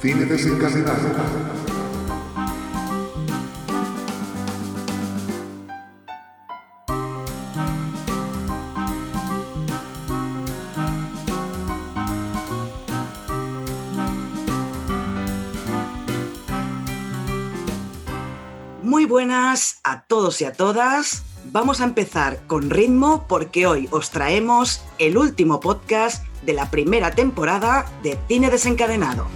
Cine desencadenado. Muy buenas a todos y a todas. Vamos a empezar con ritmo porque hoy os traemos el último podcast de la primera temporada de Cine Desencadenado.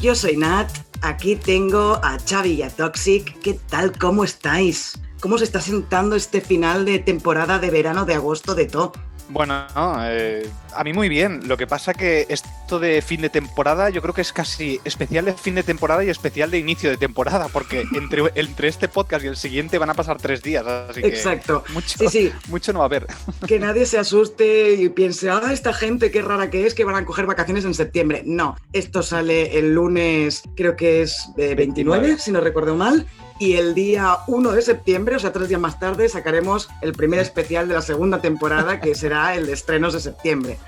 Yo soy Nat, aquí tengo a Xavi y a Toxic. ¿Qué tal? ¿Cómo estáis? ¿Cómo se está sentando este final de temporada de verano de agosto de todo? Bueno, eh, a mí muy bien. Lo que pasa que esto de fin de temporada yo creo que es casi especial de fin de temporada y especial de inicio de temporada, porque entre, entre este podcast y el siguiente van a pasar tres días. Así que Exacto. Mucho, Sí, sí. mucho no va a haber. Que nadie se asuste y piense, ah, esta gente qué rara que es, que van a coger vacaciones en septiembre. No, esto sale el lunes, creo que es eh, 29, 29. si no recuerdo mal. Y el día 1 de septiembre, o sea, tres días más tarde, sacaremos el primer especial de la segunda temporada, que será el de estrenos de septiembre.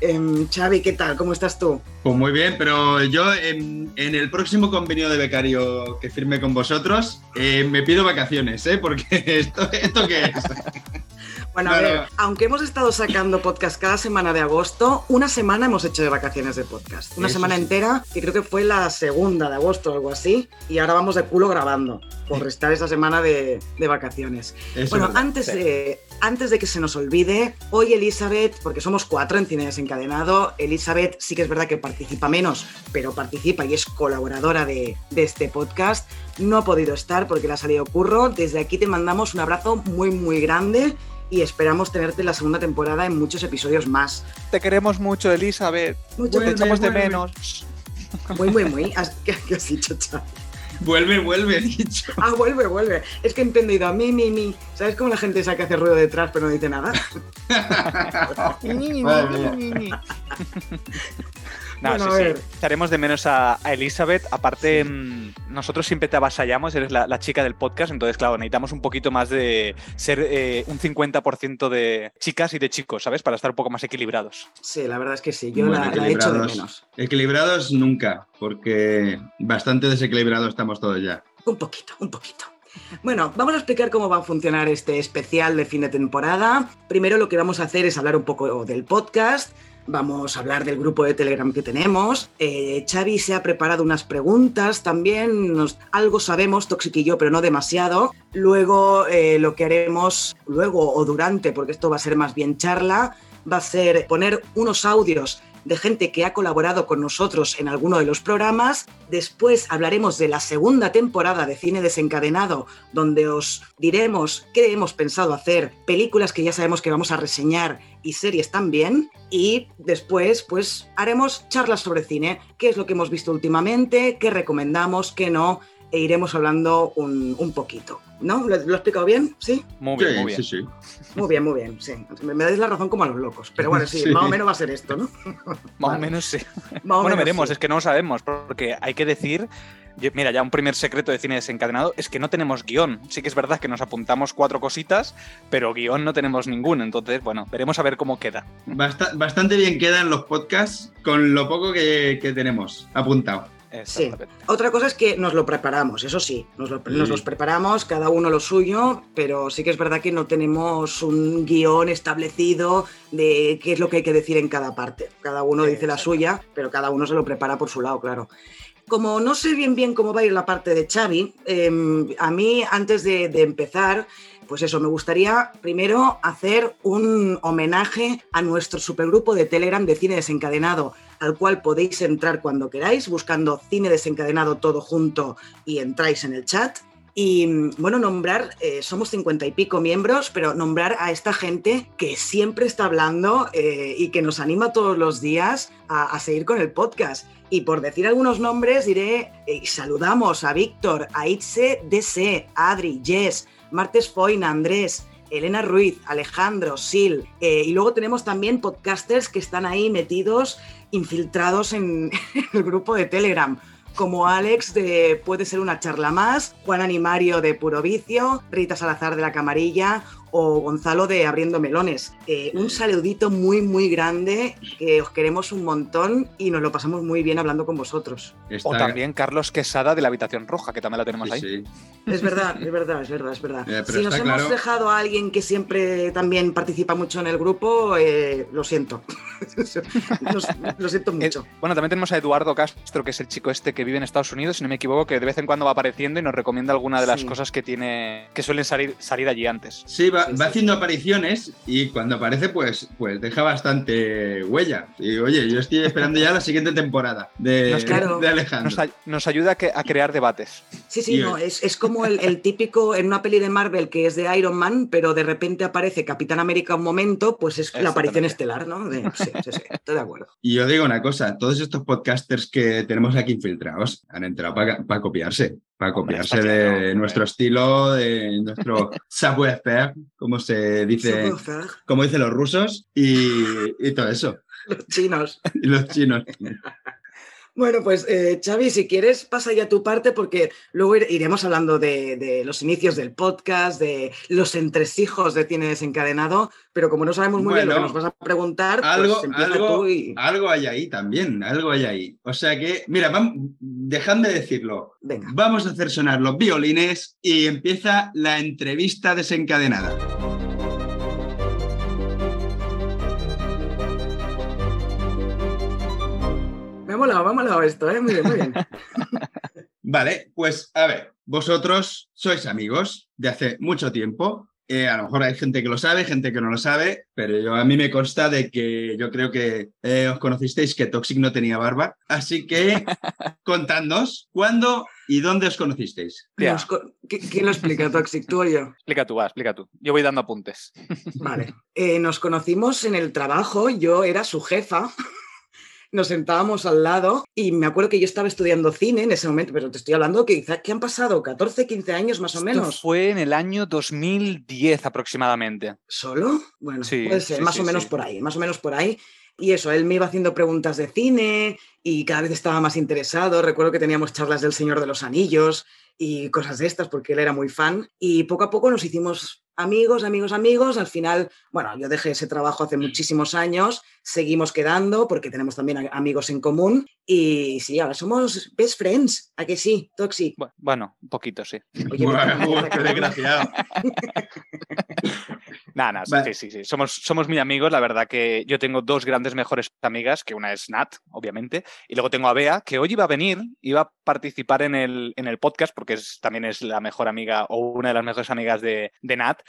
Em, Xavi, ¿qué tal? ¿Cómo estás tú? Pues muy bien, pero yo en, en el próximo convenio de becario que firme con vosotros eh, me pido vacaciones, ¿eh? Porque esto, ¿esto qué es? Bueno, a No, ver, no. aunque hemos estado sacando podcast cada semana de agosto, una semana hemos hecho de vacaciones de podcast. Una Eso semana sí. entera, que creo que fue la segunda de agosto o algo así, y ahora vamos de culo grabando, por estar esa semana de, de vacaciones. Eso bueno, verdad. antes, de, antes de que se nos olvide, hoy Elizabeth, porque somos cuatro en Cine Desencadenado, Elizabeth sí que es verdad que participa menos, pero participa y es colaboradora de, de este podcast. No ha podido estar porque le ha salido curro. Desde aquí te mandamos un abrazo muy, muy grande y esperamos tenerte en la segunda temporada en muchos episodios más. Te queremos mucho, Elizabeth. Mucho Te Vuelve, echamos de vuelve. menos. Muy, muy, muy. ¿Qué, qué has dicho, Chavi? Vuelve, vuelve, he dicho. Ah, vuelve, vuelve. Es que he entendido a mí, mi, mi. ¿Sabes cómo la gente esa que hace ruido detrás pero no dice nada? Madre mía. No, Bueno, sí, a sí. ver. Echaremos de menos a, a Elizabeth. Aparte, mm, nosotros siempre te avasallamos, eres la, la chica del podcast, entonces, claro, necesitamos un poquito más de ser eh, un 50% de chicas y de chicos, ¿sabes? Para estar un poco más equilibrados. Sí, la verdad es que sí. Yo Bueno, la, la echo de equilibrados. menos. Equilibrados nunca, porque bastante desequilibrados estamos todos ya. Un poquito, un poquito. Bueno, vamos a explicar cómo va a funcionar este especial de fin de temporada. Primero lo que vamos a hacer es hablar un poco del podcast. Vamos a hablar del grupo de Telegram que tenemos. Eh, Xavi se ha preparado unas preguntas también. Nos- algo sabemos, Toxic y yo, pero no demasiado. Luego eh, lo que haremos, luego o durante, porque esto va a ser más bien charla, va a ser poner unos audios de gente que ha colaborado con nosotros en alguno de los programas. Después hablaremos de la segunda temporada de Cine Desencadenado, donde os diremos qué hemos pensado hacer, películas que ya sabemos que vamos a reseñar y series también. Y después, pues, haremos charlas sobre cine, qué es lo que hemos visto últimamente, qué recomendamos, qué no, e iremos hablando un, un poquito. ¿No? ¿Lo, lo he explicado bien? ¿Sí? Muy bien, Sí, muy bien. sí, sí. Muy bien, muy bien, sí. Me, me dais la razón como a los locos. Pero bueno, sí, Sí. más o menos va a ser esto, ¿no? Más Vale. o menos sí. Más Bueno, menos veremos, sí. es que no lo sabemos, porque hay que decir, yo- mira, ya un primer secreto de cine desencadenado es que no tenemos guion. Sí que es verdad que nos apuntamos cuatro cositas, pero guion no tenemos ninguno, entonces, bueno, veremos a ver cómo queda. Basta- bastante bien quedan los podcasts con lo poco que, que tenemos apuntado. Sí. Otra cosa es que nos lo preparamos, eso sí, nos, lo- nos los preparamos, cada uno lo suyo, pero sí que es verdad que no tenemos un guion establecido de qué es lo que hay que decir en cada parte. Cada uno dice la suya, pero cada uno se lo prepara por su lado, claro. Como no sé bien bien cómo va a ir la parte de Xavi, em, a mí antes de, de empezar, pues eso, me gustaría primero hacer un homenaje a nuestro supergrupo de Telegram de Cine Desencadenado, al cual podéis entrar cuando queráis, buscando Cine Desencadenado todo junto y entráis en el chat. Y bueno, nombrar, eh, somos cincuenta y pico miembros, pero nombrar a esta gente que siempre está hablando eh, y que nos anima todos los días a, seguir con el podcast. Y por decir algunos nombres, diré, eh, saludamos a Víctor, a Itze DC, Adri, Jess, Martes Foyna, Andrés, Elena Ruiz, Alejandro, Sil, eh, y luego tenemos también podcasters que están ahí metidos, infiltrados en el grupo de Telegram como Alex de Puede ser una charla más, Juan Animario de Puro Vicio, Rita Salazar de La Camarilla o Gonzalo de Abriendo Melones. Eh, un saludito muy, muy grande, que os queremos un montón y nos lo pasamos muy bien hablando con vosotros. O también Carlos Quesada de la Habitación Roja, que también la tenemos ahí. Sí. Es verdad, es verdad, es verdad, es verdad. Eh, si nos hemos dejado a alguien que siempre también participa mucho en el grupo, eh, lo siento. lo siento mucho. bueno, también tenemos a Eduardo Castro, que es el chico este que vive en Estados Unidos, si no me equivoco, que de vez en cuando va apareciendo y nos recomienda alguna de las cosas que tiene, que suelen salir, salir allí antes. Sí, va, va, haciendo apariciones y cuando aparece, pues, pues deja bastante huella. Y oye, yo estoy esperando ya la siguiente temporada de, de Alejandro. Nos, ayuda a, crear debates. Sí, sí, no, es, es, como el, típico en una peli de Marvel que es de Iron Man, pero de repente aparece Capitán América un momento, pues es la aparición estelar, ¿no? sí, sí, sí, estoy de acuerdo. Y yo digo una cosa, todos estos podcasters que tenemos aquí infiltrados han entrado para copiarse para copiarse de nuestro estilo, de nuestro savoir-faire, como se dice, como dicen los rusos, y, todo eso. Los chinos. Y los chinos. Bueno, pues eh, Xavi, si quieres, pasa ya tu parte porque luego iremos hablando de, los inicios del podcast, de los entresijos de Tiene Desencadenado, pero como no sabemos muy bien lo que nos vas a preguntar, pues algo, algo, algo hay ahí también, algo hay ahí. O sea que, mira, vamos, dejadme decirlo. Venga. Vamos a hacer sonar los violines y empieza la entrevista desencadenada. Me esto, ¿eh? Muy bien, muy bien. vale, pues a ver, vosotros sois amigos de hace mucho tiempo. Eh, a lo mejor hay gente que lo sabe, gente que no lo sabe, pero yo, a mí me consta de que yo creo que eh, os conocisteis que Toxic no tenía barba. Así que contadnos cuándo y dónde os conocisteis. ¿Quién lo explica, Toxic? ¿Tú o yo? Explica tú, va, explica tú. Yo voy dando apuntes. Vale. Eh, nos conocimos en el trabajo, yo era su jefa nos sentábamos al lado y me acuerdo que yo estaba estudiando cine en ese momento, pero te estoy hablando que quizás que han pasado 14, 15 años más o menos. Fue en el año 2010 aproximadamente. ¿Solo? Bueno, sí, puede ser, más o menos por ahí, más o menos por ahí. Y eso, él me iba haciendo preguntas de cine y cada vez estaba más interesado. Recuerdo que teníamos charlas del Señor de los Anillos y cosas de estas porque él era muy fan. Y poco a poco nos hicimos amigos, amigos, amigos. Al final, bueno, yo dejé ese trabajo hace muchísimos años, seguimos quedando porque tenemos también amigos en común y sí, ahora somos best friends, ¿a que sí, Toxi? Bueno, un poquito, sí. Oye, bueno, qué desgraciado. Nada, sí, sí, sí. Somos, somos muy amigos. La verdad que yo tengo dos grandes mejores amigas, que una es Nat, obviamente, y luego tengo a Bea, que hoy iba a venir, iba a participar en el, en el podcast, porque es, también es la mejor amiga o una de las mejores amigas de, de Nat.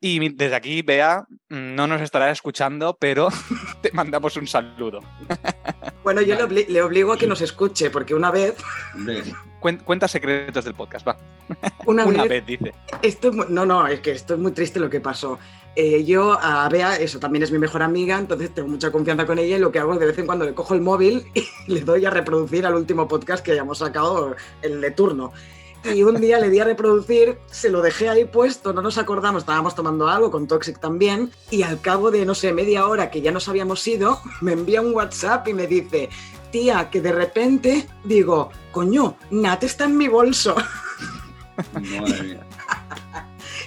Y desde aquí, Bea, no nos estará escuchando, pero te mandamos un saludo. Bueno, yo le, obligo a que nos escuche, porque una vez... Cuenta secretos del podcast, va. Una, vez, dice. Esto, no, no, es que esto es muy triste lo que pasó. Eh, yo a Bea, eso también es mi mejor amiga, entonces tengo mucha confianza con ella y lo que hago es de vez en cuando le cojo el móvil y le doy a reproducir al último podcast que hayamos sacado, el de turno y un día le di a reproducir, se lo dejé ahí puesto, no nos acordamos, estábamos tomando algo con Toxic también, y al cabo de, no sé, media hora que ya nos habíamos ido, me envía un WhatsApp y me dice, tía, que de repente digo, coño, Nat está en mi bolso. Madre mía.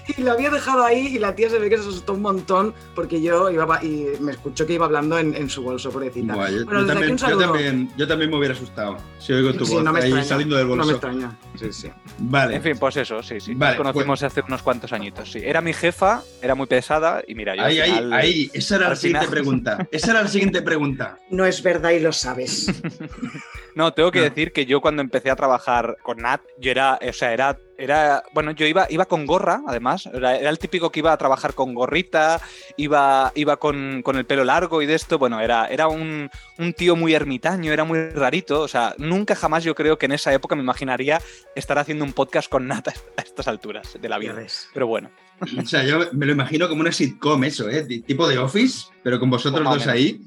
y lo había dejado ahí y la tía se ve que se asustó un montón porque yo iba y me escuchó que iba hablando en, su bolso, pobrecita. yo, también, yo, también, me hubiera asustado si oigo tu voz ahí saliendo del bolso. No me extraña. Sí, sí. Vale. En fin, pues eso, sí, sí. Nos conocimos pues- hace unos cuantos añitos, sí. Era mi jefa, era muy pesada y mira, yo Ahí, ahí, ahí. Esa era la siguiente pregunta. Esa era la siguiente pregunta. No es verdad y lo sabes. no, tengo que decir que yo cuando empecé a trabajar con Nat, yo era, o sea, era era, bueno, yo iba, iba con gorra, además, era, el típico que iba a trabajar con gorrita, iba, iba con, el pelo largo y de esto, bueno, era, era un, tío muy ermitaño, era muy rarito, o sea, nunca jamás yo creo que en esa época me imaginaría estar haciendo un podcast con Nata a estas alturas de la vida. Pero bueno. O sea, yo me lo imagino como una sitcom eso, ¿eh? Tipo de Office. pero con vosotros Pues dos ahí.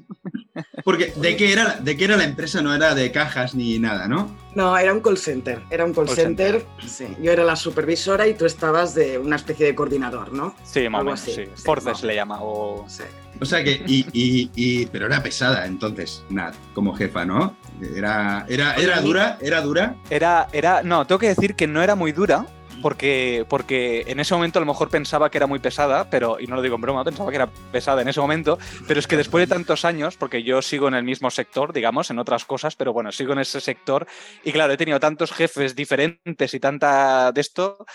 Porque ¿de qué, era, ¿de qué era la empresa? No era de cajas ni nada, ¿no? No, era un call center. Era un call, Call center. Sí. Yo era la supervisora y tú estabas de una especie de coordinador, ¿no? Sí, más o menos, así, sí. sí, Forces no. le llama. O... Sí. O sea que, y, y- y- pero era pesada entonces, Nat, como jefa, ¿no? Era, era, era dura, era dura. Era, era, no, tengo que decir que no era muy dura. Porque, porque en ese momento a lo mejor pensaba que era muy pesada, pero, y no lo digo en broma, pensaba que era pesada en ese momento, pero es que después de tantos años, porque yo sigo en el mismo sector, digamos, en otras cosas, pero bueno, sigo en ese sector, y claro, he tenido tantos jefes diferentes y tanta de esto,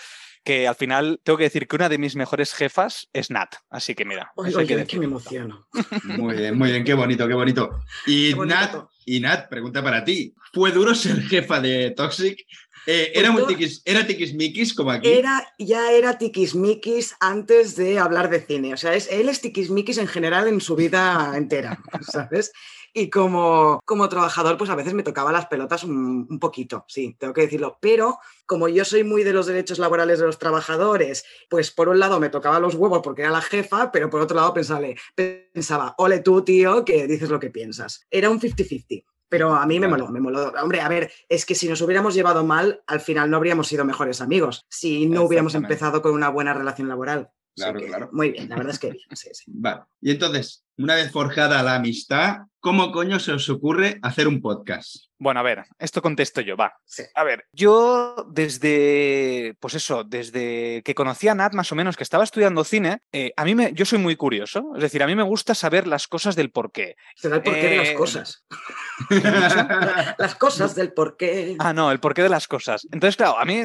que al final tengo que decir que una de mis mejores jefas es Nat. Así que mira, Oye, que oye, que me emociono. Muy bien, muy bien, qué bonito, qué bonito. Y Qué bonito. Nat, y Nat, pregunta para ti. ¿Fue duro ser jefa de Toxic? Eh, ¿era, todo- tiquis, ¿Era tiquismiquis como aquí? Era, ya era tiquismiquis antes de hablar de cine. O sea, es, él es tiquismiquis en general en su vida entera, ¿sabes? Y como, como trabajador, pues a veces me tocaba las pelotas un, un poquito, sí, tengo que decirlo. Pero como yo soy muy de los derechos laborales de los trabajadores, pues por un lado me tocaba los huevos porque era la jefa, pero por otro lado pensaba, pensaba ole tú, tío, que dices lo que piensas. Era un 50-50. Pero a mí me moló, me moló. Hombre, a ver, es que si nos hubiéramos llevado mal, al final no habríamos sido mejores amigos. Si no hubiéramos empezado con una buena relación laboral. Claro, que, claro. Muy bien, la verdad es que bien. Sí, sí. Vale. Y entonces, una vez forjada la amistad, ¿cómo coño se os ocurre hacer un podcast? Bueno, a ver, esto contesto yo, va. Sí. A ver, yo desde, pues eso, desde que conocí a Nat más o menos, que estaba estudiando cine, eh, a mí me, yo soy muy curioso, es decir, a mí me gusta saber las cosas del porqué. Será el porqué de las Eh, cosas. Las cosas del porqué. Ah, no, el porqué de las cosas. Entonces, claro, a mí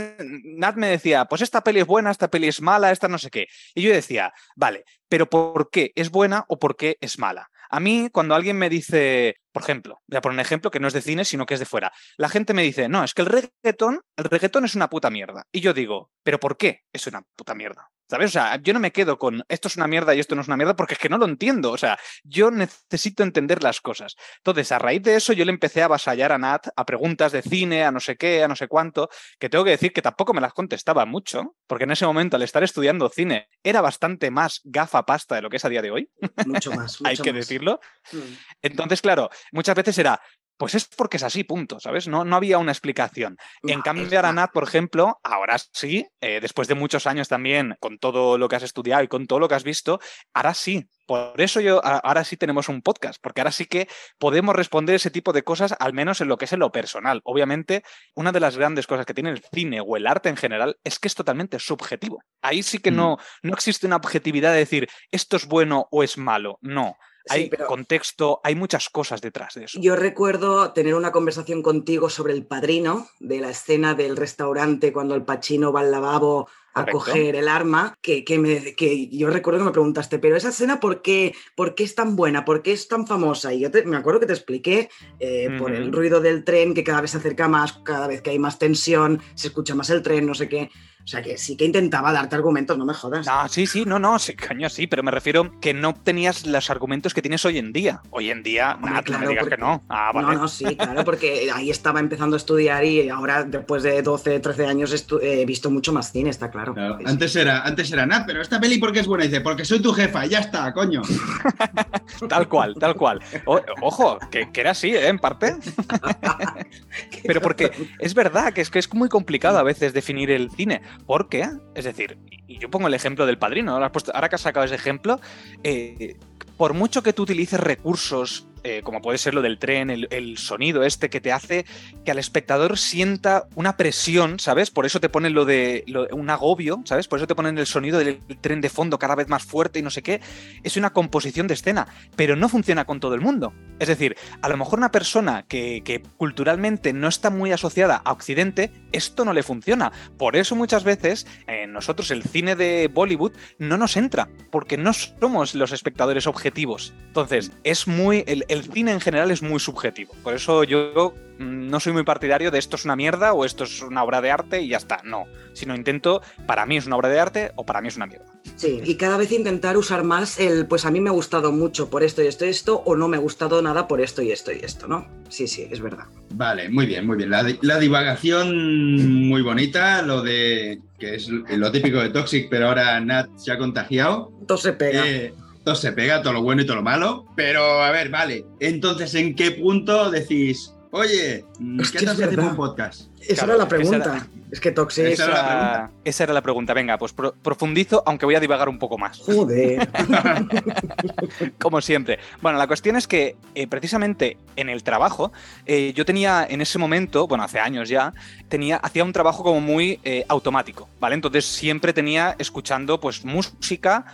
Nat me decía, pues esta peli es buena, esta peli es mala, esta no sé qué. Y yo decía, vale, pero ¿por qué es buena o por qué es mala? A mí, cuando alguien me dice, por ejemplo, voy a poner un ejemplo que no es de cine, sino que es de fuera. La gente me dice, no, es que el reggaetón, el reggaetón es una puta mierda. Y yo digo, ¿pero por qué es una puta mierda? ¿Sabes? O sea, yo no me quedo con esto es una mierda y esto no es una mierda porque es que no lo entiendo. O sea, yo necesito entender las cosas. Entonces, a raíz de eso, yo le empecé a avasallar a Nat a preguntas de cine, a no sé qué, a no sé cuánto, que tengo que decir que tampoco me las contestaba mucho, porque en ese momento, al estar estudiando cine, era bastante más gafa pasta de lo que es a día de hoy, Mucho más. hay que más. decirlo. Mm. Entonces, claro, muchas veces era, pues es porque es así, punto, ¿sabes? No, no había una explicación. En cambio, es- ahora Nat, por ejemplo, ahora sí, eh, después de muchos años también, con todo lo que has estudiado y con todo lo que has visto, ahora sí. Por eso yo, ahora sí tenemos un podcast, porque ahora sí que podemos responder ese tipo de cosas, al menos en lo que es en lo personal. Obviamente, una de las grandes cosas que tiene el cine o el arte en general es que es totalmente subjetivo. Ahí sí que Mm. no, no existe una objetividad de decir esto es bueno o es malo. No. Sí, Hay pero- contexto, hay muchas cosas detrás de eso. Yo recuerdo tener una conversación contigo sobre el padrino, de la escena del restaurante cuando el Pachino va al lavabo a Correcto. coger el arma, que, que, me, que yo recuerdo que me preguntaste, pero esa escena, ¿por qué, por qué es tan buena? ¿Por qué es tan famosa? Y yo te- me acuerdo que te expliqué eh, por el ruido del tren, que cada vez se acerca más, cada vez que hay más tensión, se escucha más el tren, no sé qué. O sea que sí que intentaba darte argumentos, no me jodas. No, sí, sí, no, no, sí, coño, sí, pero me refiero que no tenías los argumentos que tienes hoy en día. Hoy en día, Hombre, nada, tú no me claro, digas porque- que no. Ah, vale. No, no, sí, claro, porque ahí estaba empezando a estudiar y ahora, después de 12, 13 años, estu- he visto mucho más cine, está claro. Claro. Antes era, antes era Nat, pero esta peli ¿por qué es buena? Dice, porque soy tu jefa, y ya está, coño. Tal cual, tal cual. O- ojo, que, que era así, ¿eh? En parte. Pero porque es verdad que es que es muy complicado a veces definir el cine. ¿Por qué? Es decir, y yo pongo el ejemplo del padrino. Ahora, has puesto- ahora que has sacado ese ejemplo, eh, por mucho que tú utilices recursos, eh, como puede ser lo del tren, el, el sonido este que te hace que al espectador sienta una presión, ¿sabes? Por eso te ponen lo de un agobio, ¿sabes? Por eso te ponen el sonido del tren de fondo cada vez más fuerte y no sé qué. Es una composición de escena, pero no funciona con todo el mundo. Es decir, a lo mejor una persona que, culturalmente no está muy asociada a Occidente, esto no le funciona. Por eso muchas veces eh, nosotros el cine de Bollywood no nos entra, porque no somos los espectadores objetivos. Entonces, es muy. Cine en general es muy subjetivo. Por eso yo no soy muy partidario de esto es una mierda o esto es una obra de arte y ya está. No. Sino intento, para mí es una obra de arte o para mí es una mierda. Sí, y cada vez intentar usar más el, pues a mí me ha gustado mucho por esto y esto y esto, o no me ha gustado nada por esto y esto y esto, ¿no? Sí, sí, es verdad. Vale, muy bien, muy bien. La divagación muy bonita, lo de que es lo típico de Toxic, pero ahora Nat se ha contagiado. Todo se pega. Eh, todo se pega, todo lo bueno y todo lo malo. Pero, a ver, vale. Entonces, ¿en qué punto decís, oye, mm, ¿qué hace verdad. un podcast? Esa Claro, era la pregunta. era- Es que Toxic. Esa era la Esa, pregunta. esa era la pregunta. Venga, pues pro- profundizo, aunque voy a divagar un poco más. Joder. Como siempre. Bueno, la cuestión es que eh, precisamente en el trabajo, eh, yo tenía en ese momento, bueno, hace años ya, tenía, hacía un trabajo como muy eh, automático, ¿vale? Entonces siempre tenía escuchando pues música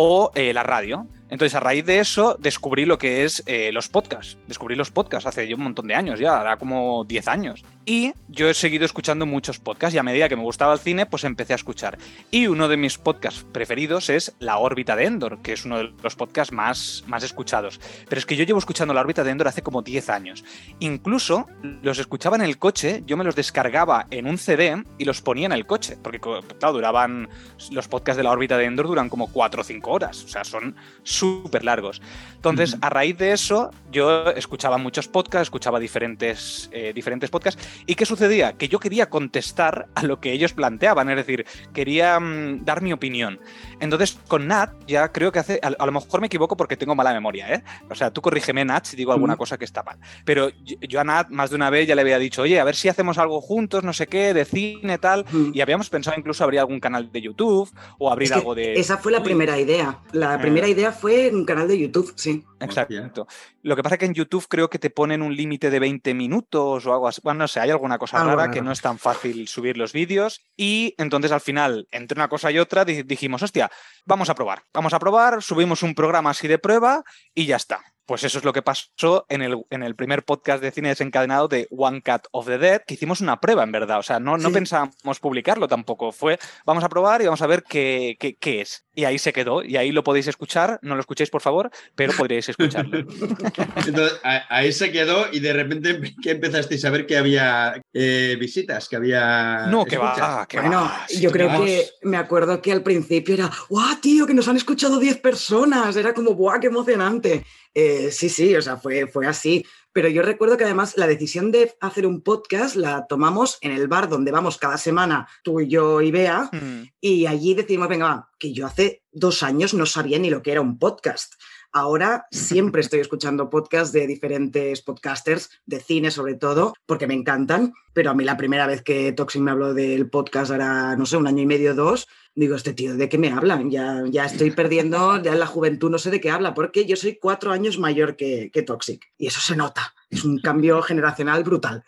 o eh, la radio. Entonces, a raíz de eso, descubrí lo que es eh, los podcasts. Descubrí los podcasts hace un montón de años, ya, hará como 10 años. Y yo he seguido escuchando muchos podcasts y a medida que me gustaba el cine, pues empecé a escuchar. Y uno de mis podcasts preferidos es La órbita de Endor, que es uno de los podcasts más, más escuchados. Pero es que yo llevo escuchando La órbita de Endor hace como 10 años. Incluso los escuchaba en el coche, yo me los descargaba en un CD y los ponía en el coche. Porque, claro, duraban. Los podcasts de La órbita de Endor duran como 4 o 5 horas. O sea, son súper largos. Entonces, a raíz de eso, yo escuchaba muchos podcasts, escuchaba diferentes, eh, diferentes podcasts. ¿Y qué sucedía? Que yo quería contestar a lo que ellos planteaban, es decir, quería mm, dar mi opinión. Entonces, con Nat, ya creo que hace. A, a lo mejor me equivoco porque tengo mala memoria, ¿eh? O sea, tú corrígeme, Nat, si digo alguna cosa que está mal. Pero yo, yo a Nat, más de una vez, ya le había dicho, oye, a ver si hacemos algo juntos, no sé qué, de cine, tal. Y habíamos pensado incluso abrir algún canal de YouTube o abrir Es que algo de. Esa fue la primera idea. La primera idea fue un canal de YouTube, sí. Exacto. Lo que pasa es que en YouTube creo que te ponen un límite de 20 minutos o algo así. Bueno, no sé, hay alguna cosa Algo rara que no es tan fácil subir los vídeos. Y entonces al final, entre una cosa y otra, di- dijimos, hostia, vamos a probar. Vamos a probar, subimos un programa así de prueba y ya está. Pues eso es lo que pasó en el, en el primer podcast de cine desencadenado de One Cut of the Dead, que hicimos una prueba, en verdad. O sea, no, no Sí. pensábamos publicarlo tampoco. Fue, vamos a probar y vamos a ver qué, qué, qué es. Y ahí se quedó. Y ahí lo podéis escuchar. No lo escuchéis, por favor, pero podríais escucharlo. Entonces, ahí se quedó y de repente que empezasteis a ver que había eh, visitas, que había... No, que va, que bueno, va. Si yo creo que me acuerdo que al principio era, ¡guau, tío, que nos han escuchado 10 personas! Era como, ¡guau, qué emocionante! Eh, sí, sí, o sea, fue, fue así. Pero yo recuerdo que además la decisión de hacer un podcast la tomamos en el bar donde vamos cada semana tú y yo y Bea. Mm, Y allí decidimos, venga, va, que yo hace dos años no sabía ni lo que era un podcast. Ahora siempre estoy escuchando podcasts de diferentes podcasters, de cine sobre todo, porque me encantan, pero a mí la primera vez que Toxin me habló del podcast era, no sé, un año y medio, dos, digo, este tío, ¿de qué me hablan? Ya, ya estoy perdiendo, ya en la juventud no sé de qué habla, porque yo soy cuatro años mayor que, que Toxic, y eso se nota, es un cambio generacional brutal.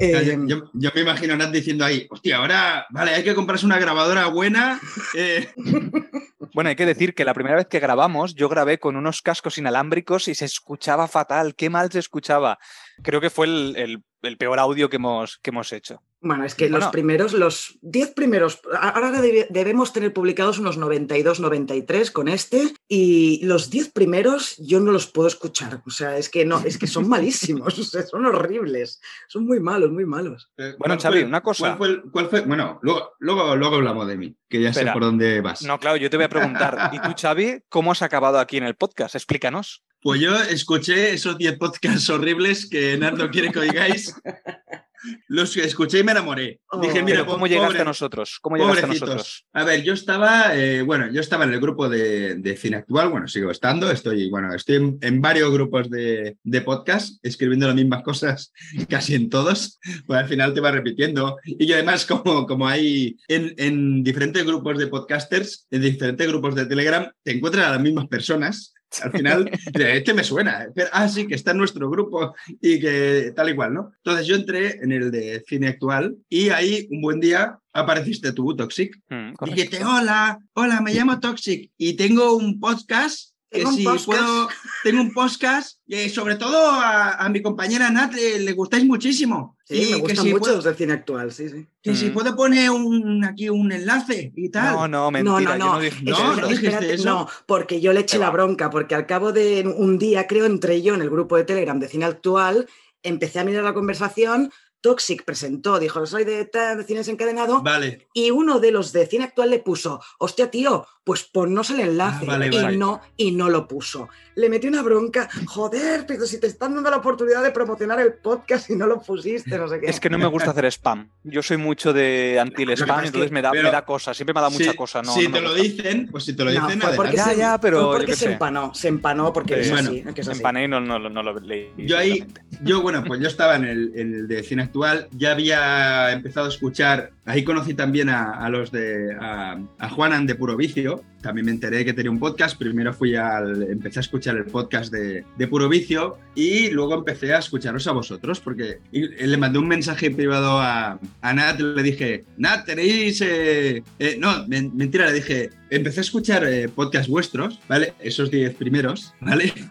Eh, Yo, yo- yo me imagino a Nat diciendo ahí, hostia, ahora, vale, hay que comprarse una grabadora buena. eh, Bueno, hay que decir que la primera vez que grabamos, yo grabé con unos cascos inalámbricos y se escuchaba fatal. Qué mal se escuchaba. Creo que fue el, el- el peor audio que hemos, que hemos hecho. Bueno, es que Bueno. los primeros, los 10 primeros, ahora debe- debemos tener publicados unos 92, 93 con este, y los 10 primeros yo no los puedo escuchar. O sea, es que no, es que son malísimos, o sea, son horribles, son muy malos, muy malos. eh, Bueno, ¿cuál Xavi, fue- una cosa. ¿cuál fue, cuál fue- Bueno, luego, luego, luego hablamos de mí, que ya Espera. sé por dónde vas. No, claro, yo te voy a preguntar. ¿Y tú, Xavi, cómo has acabado aquí en el podcast? Explícanos. Pues yo escuché esos 10 podcasts horribles que Nat no quiere que oigáis. Los escuché y me enamoré. Oh. Dije, mira, ¿cómo po- llegaste pobre- a nosotros? ¿Cómo llegaste a nosotros? A ver, yo estaba, eh, bueno, yo estaba en el grupo de, de cine actual, bueno, sigo estando, estoy, bueno, estoy en, en varios grupos de, de podcast, escribiendo las mismas cosas casi en todos, pues al final te va repitiendo. Y yo además, como, como hay en, en diferentes grupos de podcasters, en diferentes grupos de Telegram, te encuentras a las mismas personas. Al final, este me suena. Pero, ah, sí, que está en nuestro grupo y que tal y cual, ¿no? Entonces yo entré en el de cine actual y ahí un buen día apareciste tú, Toxic, Mm. Dijiste, hola, hola, me llamo Toxic y tengo un podcast. Que Tengo un si podcast. puedo, tengo un podcast y sobre todo a, a mi compañera Nat le, le gustáis muchísimo. Sí, y me que gustan si mucho puedo, los del cine actual, sí, sí. que si Mm. puedo poner un, aquí un enlace y tal. No, no, No, mentira. no, yo no. dije No, Espérate, no espérate, eso. no, porque yo le eché la bronca, porque al cabo de un día, creo, entré yo en el grupo de Telegram de cine actual, empecé a mirar la conversación Toxic presentó, dijo, soy de, de cine desencadenado. Vale. Y uno de los de cine actual le puso, hostia, tío, pues ponnos el enlace. Ah, vale, y, vale. No, y no lo puso. Le metí una bronca, joder, pero si te están dando la oportunidad de promocionar el podcast y no lo pusiste, no sé qué. Es que no me gusta hacer spam. Yo soy mucho de anti el Lo que pasa spam, es entonces que- me da, pero- me da cosa. Siempre me ha dado mucha Si- cosa. No, si no te lo dicen, pues si te lo dicen, fue porque. Ya, se, ya, pero fue yo porque qué se sé. empanó, se empanó porque es bueno, así, que es así. Empané y no, no, no lo leí. Yo ahí, yo bueno, pues yo estaba en el, en el de cine actual, ya había empezado a escuchar, ahí conocí también a, a los de, a, a Juanan de Puro Vicio, también me enteré que tenía un podcast, primero fui al, empecé a escuchar el podcast de, de Puro Vicio y luego empecé a escucharos a vosotros, porque le mandé un mensaje privado a, a Nat, le dije, Nat, tenéis, eh, eh, no, men- mentira, le dije, empecé a escuchar eh, podcasts vuestros, ¿vale? Esos 10 primeros, ¿vale?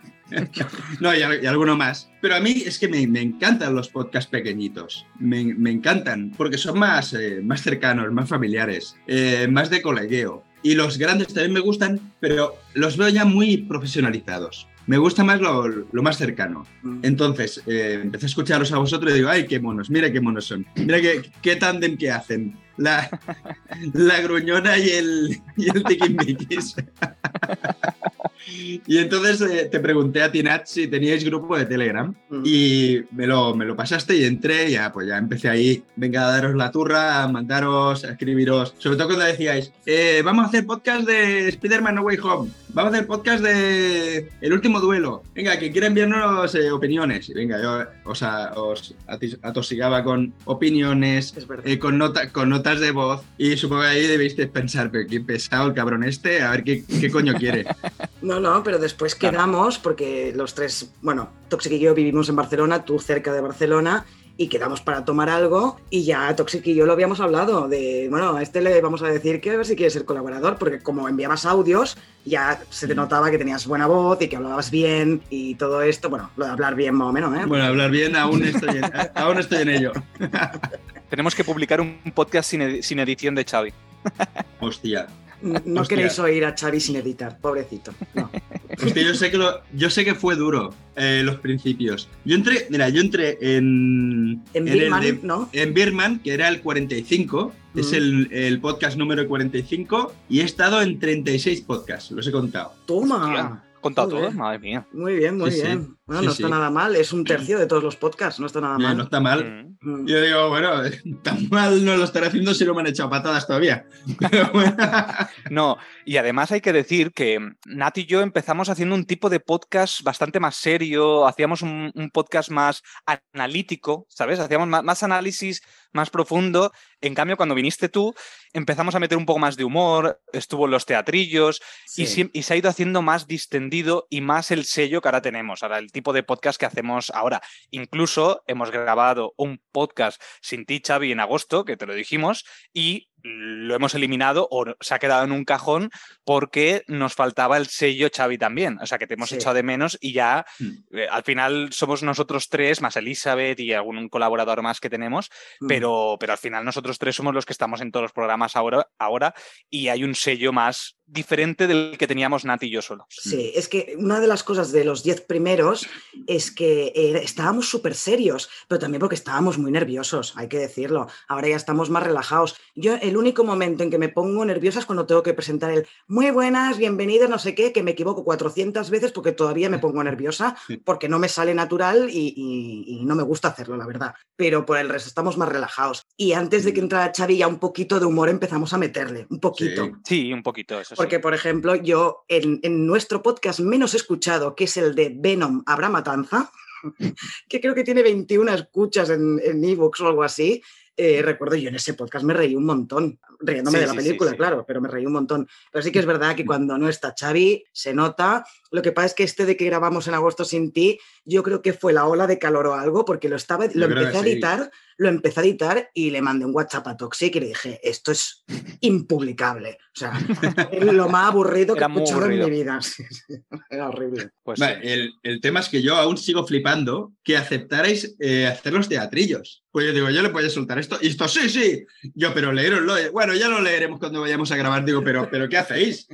No, y, y alguno más. Pero a mí es que me, me encantan los podcasts pequeñitos. Me, me encantan, porque son más, eh, más cercanos, más familiares, eh, más de colegueo. Y los grandes también me gustan, pero los veo ya muy profesionalizados. Me gusta más lo, lo más cercano. Mm. Entonces, eh, empecé a escucharos a vosotros y digo, ay, qué monos, mira qué monos son. Mira qué, qué tándem que hacen. La, la gruñona y el, y el tiquismiquis. Y entonces eh, te pregunté a ti, Nat, si teníais grupo de Telegram. Mm. y me lo, me lo pasaste y entré y ya, pues ya empecé ahí, venga a daros la turra, a mandaros, a escribiros, sobre todo cuando decíais, eh, vamos a hacer podcast de Spider-Man No Way Home, vamos a hacer podcast de El Último Duelo, venga, que quiera enviarnos eh, opiniones, y venga, yo os, a- os atis- atosigaba con opiniones, con, nota- con notas de voz. Y supongo que ahí debéis de pensar, pero qué pesado el cabrón este, a ver qué, qué coño quiere. No, no, pero después Claro. quedamos, porque los tres, bueno, Toxic y yo vivimos en Barcelona, tú cerca de Barcelona, y quedamos para tomar algo, y ya Toxic y yo lo habíamos hablado, de, bueno, a este le vamos a decir que a ver si quiere ser colaborador, porque como enviabas audios, ya se te Mm. notaba que tenías buena voz y que hablabas bien y todo esto, bueno, lo de hablar bien más o menos, ¿eh? Bueno, hablar bien, aún estoy en, aún estoy en ello. Tenemos que publicar un podcast sin, sin edición de Xavi. Hostia. No Hostia. queréis oír a Xavi sin editar, pobrecito. No. Hostia, yo sé que, lo- yo sé que fue duro eh, los principios. Yo entré, mira, yo entré en. En el Birman, de- ¿no? en Birman, que era el 45, es Mm. el, el podcast número 45, y he estado en 36 podcasts, los he contado. Toma. Hostia, ¿Contado todo? Madre mía. Muy bien, muy Sí, sí. bien. Bueno, Sí, no sí. está nada mal, es un tercio de todos los podcasts, no está nada Eh, mal. no está mal. Mm. Mm. Yo digo, bueno, tan mal no lo estaré haciendo si no me han echado patadas todavía. Pero bueno, No, y además hay que decir que Nat y yo empezamos haciendo un tipo de podcast bastante más serio, hacíamos un, un podcast más analítico, ¿sabes? Hacíamos más, más análisis, más profundo. En cambio, cuando viniste tú, empezamos a meter un poco más de humor, estuvo en los teatrillos y, y se ha ido haciendo más distendido y más el sello que ahora tenemos, ahora el tipo de podcast que hacemos ahora. Incluso hemos grabado un podcast sin ti, Xavi, en agosto, que te lo dijimos, y lo hemos eliminado o se ha quedado en un cajón porque nos faltaba el sello Xavi también. O sea, que te hemos Sí. echado de menos y ya Mm. eh, al final somos nosotros tres, más Elizabeth y algún colaborador más que tenemos, Mm. pero, pero al final nosotros tres somos los que estamos en todos los programas ahora, ahora y hay un sello más diferente del que teníamos Nat y yo solos. Sí, es que una de las cosas de los 10 primeros es que eh, estábamos súper serios, pero también porque estábamos muy nerviosos, hay que decirlo. Ahora ya estamos más relajados. Yo el único momento en que me pongo nerviosa es cuando tengo que presentar el muy buenas, bienvenidos, no sé qué, que me equivoco 400 veces porque todavía me pongo nerviosa, porque no me sale natural y, y- y no me gusta hacerlo, la verdad. Pero por el resto estamos más relajados. Y antes de que entrara Xavi ya un poquito de humor empezamos a meterle, un poquito. Sí. Sí, un poquito, eso sí. Porque, por ejemplo, yo en, en nuestro podcast menos escuchado, que es el de Venom Habrá Matanza, que creo que tiene 21 escuchas en en ebooks o algo así, eh, recuerdo yo en ese podcast me reí un montón, riéndome Sí, de la sí, película, sí. claro, pero me reí un montón. Pero sí que es verdad que cuando no está Xavi, se nota. Lo que pasa es que este de que grabamos en agosto sin ti, yo creo que fue la ola de calor o algo, porque lo, estaba, lo empecé a sí. editar, lo empecé a editar y le mandé un WhatsApp a Toxic y le dije, esto es impublicable. O sea, es lo más aburrido que he escuchado en mi vida. Era horrible. Pues Vale, sí. el, el tema es que yo aún sigo flipando que aceptarais eh, hacer los teatrillos. Pues yo digo, yo le puedo soltar esto. Y esto, sí, sí. Yo, pero leeroslo. eh. Bueno, ya lo leeremos cuando vayamos a grabar. Digo, pero, pero ¿qué hacéis?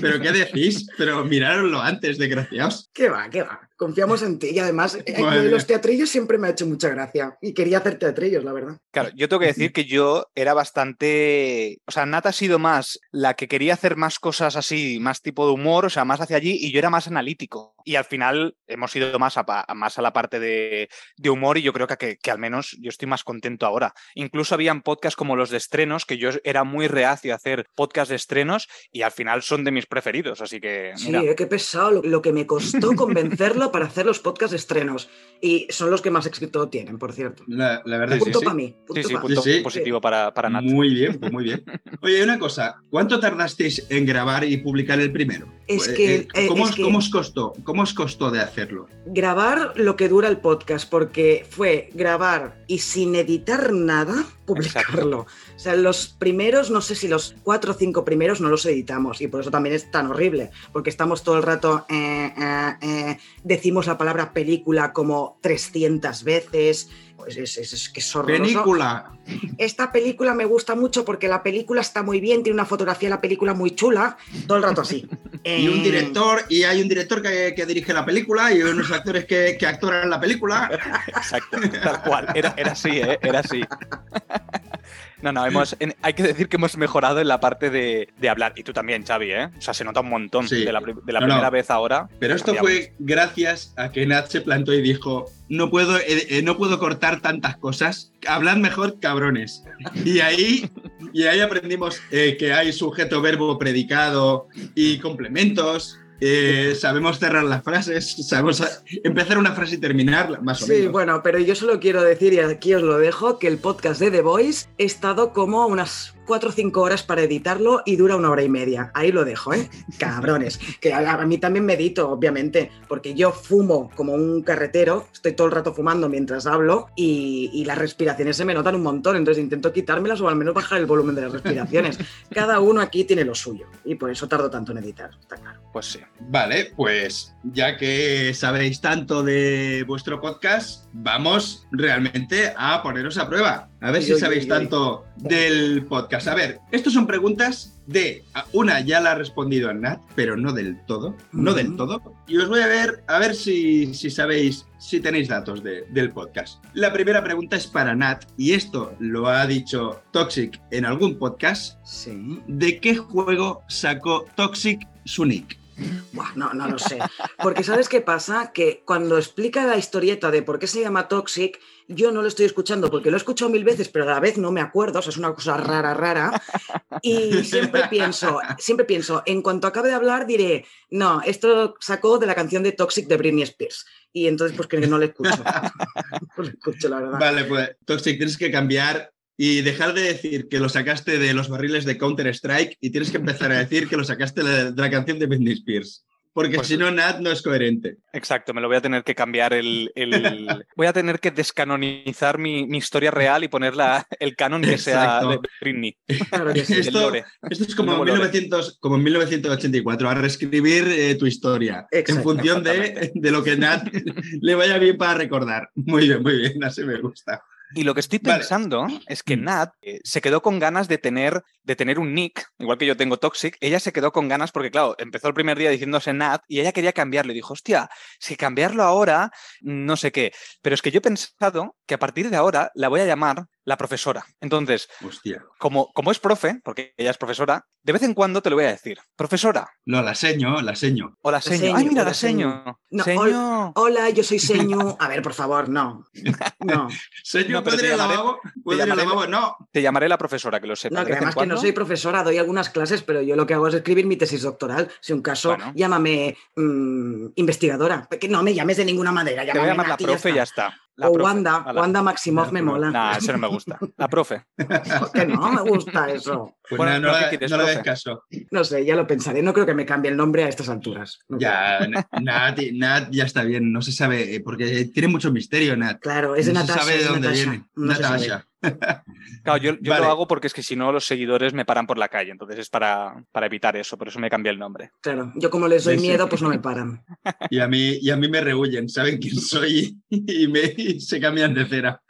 ¿Pero qué decís? Pero mirároslo antes, desgraciados. ¿Qué va? ¿Qué va? Confiamos en ti. Y además, eh, los teatrillos siempre me ha hecho mucha gracia. Y quería hacer teatrillos, la verdad. Claro, yo tengo que decir que yo era bastante. O sea, Nat ha sido más la que quería hacer más cosas así, más tipo de humor, o sea, más hacia allí, y yo era más analítico. Y al final hemos ido más a, más a la parte de, humor, y yo creo que, que, al menos yo estoy más contento ahora. Incluso habían podcasts como los de estrenos, que yo era muy reacio a hacer podcasts de estrenos, y al final son de mis preferidos. Así que. Sí, eh, qué pesado lo que me costó convencerlo para hacer los podcast estrenos. Y son los que más éxito tienen, por cierto. La, verdad punto sí, para mí. sí, sí, punto positivo para, para Nat. Muy bien, pues muy bien. Oye, una cosa, ¿cuánto tardasteis en grabar y publicar el primero? Es que, eh, eh, ¿cómo, os, costó? ¿Cómo os costó de hacerlo? Grabar lo que dura el podcast, porque fue grabar y sin editar nada, publicarlo. O sea, los primeros, no sé si los cuatro o cinco primeros no los editamos y por eso también es tan horrible, porque estamos todo el rato, eh, eh, decimos la palabra película como 300 veces, pues es, es, que es horroroso. Película. Esta película me gusta mucho porque la película está muy bien, tiene una fotografía de la película muy chula, todo el rato así. y un director, y hay un director que, dirige la película y unos actores que, que actúan en la película. Exacto, tal cual, era, era así, ¿eh? era así. No, no, hemos, hay que decir que hemos mejorado en la parte de, hablar. Y tú también, Xavi, ¿eh? O sea, se nota un montón de la, primera vez ahora. Pero esto fue gracias a que Nat se plantó y dijo, no puedo, eh, eh, no puedo cortar tantas cosas, hablad mejor, cabrones. Y ahí, y ahí aprendimos eh, que hay sujeto, verbo, predicado y complementos eh, sabemos cerrar las frases, sabemos empezar una frase y terminarla, más o menos. Sí, bueno, pero yo solo quiero decir, y aquí os lo dejo, que el podcast de The Voice he estado como unas cuatro o cinco horas para editarlo y dura una hora y media. Ahí lo dejo, ¿eh? Cabrones. Que a, mí también me edito, obviamente, porque yo fumo como un carretero, estoy todo el rato fumando mientras hablo y, las respiraciones se me notan un montón, entonces intento quitármelas o al menos bajar el volumen de las respiraciones. Cada uno aquí tiene lo suyo y por eso tardo tanto en editar, está claro. Pues sí. Vale, pues ya que sabéis tanto de vuestro podcast, vamos realmente a poneros a prueba. A ver si sabéis tanto del podcast. A ver, estas son preguntas de. Una ya la ha respondido Nat, pero no del todo. No del todo. Y os voy a ver, a ver si, si sabéis, si tenéis datos del podcast. La primera pregunta es para Nat, y esto lo ha dicho Toxic en algún podcast. Sí. ¿De qué juego sacó Toxic su nick? No, no lo sé. Porque ¿sabes qué pasa? Que cuando explica la historieta de por qué se llama Toxic, yo no lo estoy escuchando porque lo he escuchado mil veces, pero a la vez no me acuerdo, o sea, es una cosa rara, rara. Y siempre pienso, siempre pienso, en cuanto acabe de hablar diré, no, esto sacó de la canción de Toxic de Britney Spears. Y entonces, pues que no le escucho. no le escucho, la verdad. Vale, pues Toxic, tienes que cambiar y dejar de decir que lo sacaste de los barriles de Counter-Strike y tienes que empezar a decir que lo sacaste de la canción de Britney Spears. Porque pues si no, Nat no es coherente. Exacto, me lo voy a tener que cambiar el. voy a tener que descanonizar mi, historia real y poner el canon que sea de Britney. esto, es como, en 1900, como en 1984, a reescribir eh, tu historia en función de, de, lo que Nat le vaya bien para recordar. Muy bien, muy bien, así me gusta. Y lo que estoy pensando es que mm. Nat eh, se quedó con ganas de tener, de tener un nick, igual que yo tengo Toxic. Ella se quedó con ganas porque, claro, empezó el primer día diciéndose Nat y ella quería cambiarlo. Y dijo, hostia, si cambiarlo ahora, no sé qué. Pero es que yo he pensado que a partir de ahora la voy a llamar la profesora. Entonces, Como, como es profe, porque ella es profesora, de vez en cuando te lo voy a decir. Profesora. No, la seño, la seño. O la seño. Ay, mira, la seño. hola, yo soy seño. A ver, por favor, no. No. seño, no, ir lavabo? No. Te llamaré la profesora, que lo sepa. No, que además que no soy profesora, doy algunas clases, pero yo lo que hago es escribir mi tesis doctoral. Si un caso, llámame mm, investigadora. Que no me llames de ninguna manera. Te voy a llamar la profe y ya está o Wanda, Wanda Maximoff me mola. No, eso no me gusta. La profe. que no me gusta eso. Pues bueno, no, no, le des caso. No sé, ya lo pensaré. No creo que me cambie el nombre a estas alturas. ya, Nat, Nat, ya está bien. No se sabe, eh, porque tiene mucho misterio, Nat. Claro, es de no Natasha. Se sabe de dónde viene. Natasha. Claro, yo, lo hago porque es que si no los seguidores me paran por la calle, entonces es para, para evitar eso, por eso me cambié el nombre. Claro, yo como les doy miedo, pues no me paran. Y a mí, y a mí me rehuyen, saben quién soy y, me, se cambian de cera.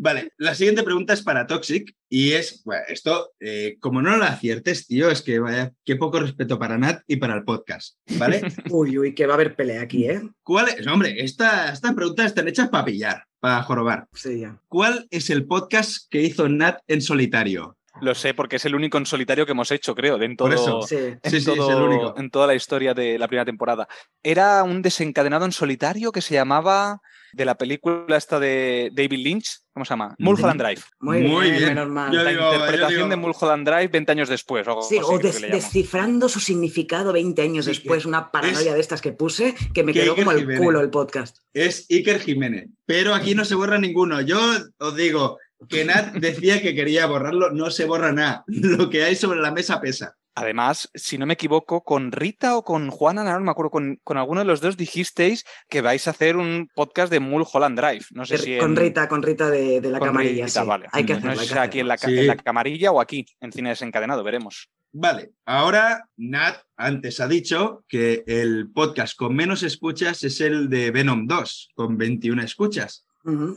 Vale, la siguiente pregunta es para Toxic y es, bueno, esto, eh, como no lo aciertes, tío, es que vaya, qué poco respeto para Nat y para el podcast, ¿vale? Uy, uy, que va a haber pelea aquí, ¿eh? ¿Cuál es? Hombre, esta- estas preguntas están hechas para pillar, para jorobar. Sí, ya. ¿Cuál es el podcast que hizo Nat en solitario? Lo sé porque es el único en solitario que hemos hecho, creo, de en Por eso. Sí. en, Sí, sí, es todo- el único. en toda la historia de la primera temporada. Era un desencadenado en solitario que se llamaba de la película esta de David Lynch, ¿cómo se llama? Mulholland Drive. Muy, Muy bien, bien. menos mal. Yo La digo- interpretación de Mulholland Drive 20 años después. O, Sí, o des- descifrando su significado 20 años Sí, después, que una paranoia es- de estas que puse, que me que quedó Iker como el Jiménez. culo el podcast. Es Iker Jiménez, pero aquí no se borra ninguno. Yo os digo que Nat decía que quería borrarlo, no se borra nada. Lo que hay sobre la mesa pesa. Además, si no me equivoco, con Rita o con Juana, no me acuerdo, con, con alguno de los dos dijisteis que vais a hacer un podcast de Mulholland Drive. No sé si Con Rita, con Rita de, de la con camarilla, Rita, sí. vale. Hay que No hacerlo. No hay sé que si aquí en la, ca- Sí. en la camarilla o aquí, en cine desencadenado, veremos. Vale, ahora Nat antes ha dicho que el podcast con menos escuchas es el de Venom 2, con 21 escuchas.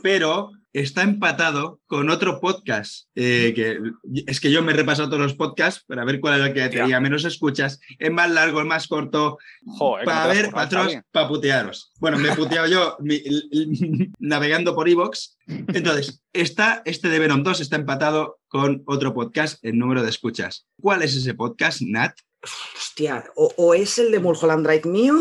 Pero está empatado con otro podcast. eh, que es que yo me he repasado todos los podcasts para ver cuál era el que tenía menos escuchas. Es más largo, es más corto. Joder, para ¿cómo te ver, a para putearos. Bueno, me he puteado yo mi- l- l- navegando por Evox. Entonces, está, este de Venom 2 está empatado con otro podcast en número de escuchas. ¿Cuál es ese podcast, Nat? Hostia, o, o es el de Mulholland Drive mío,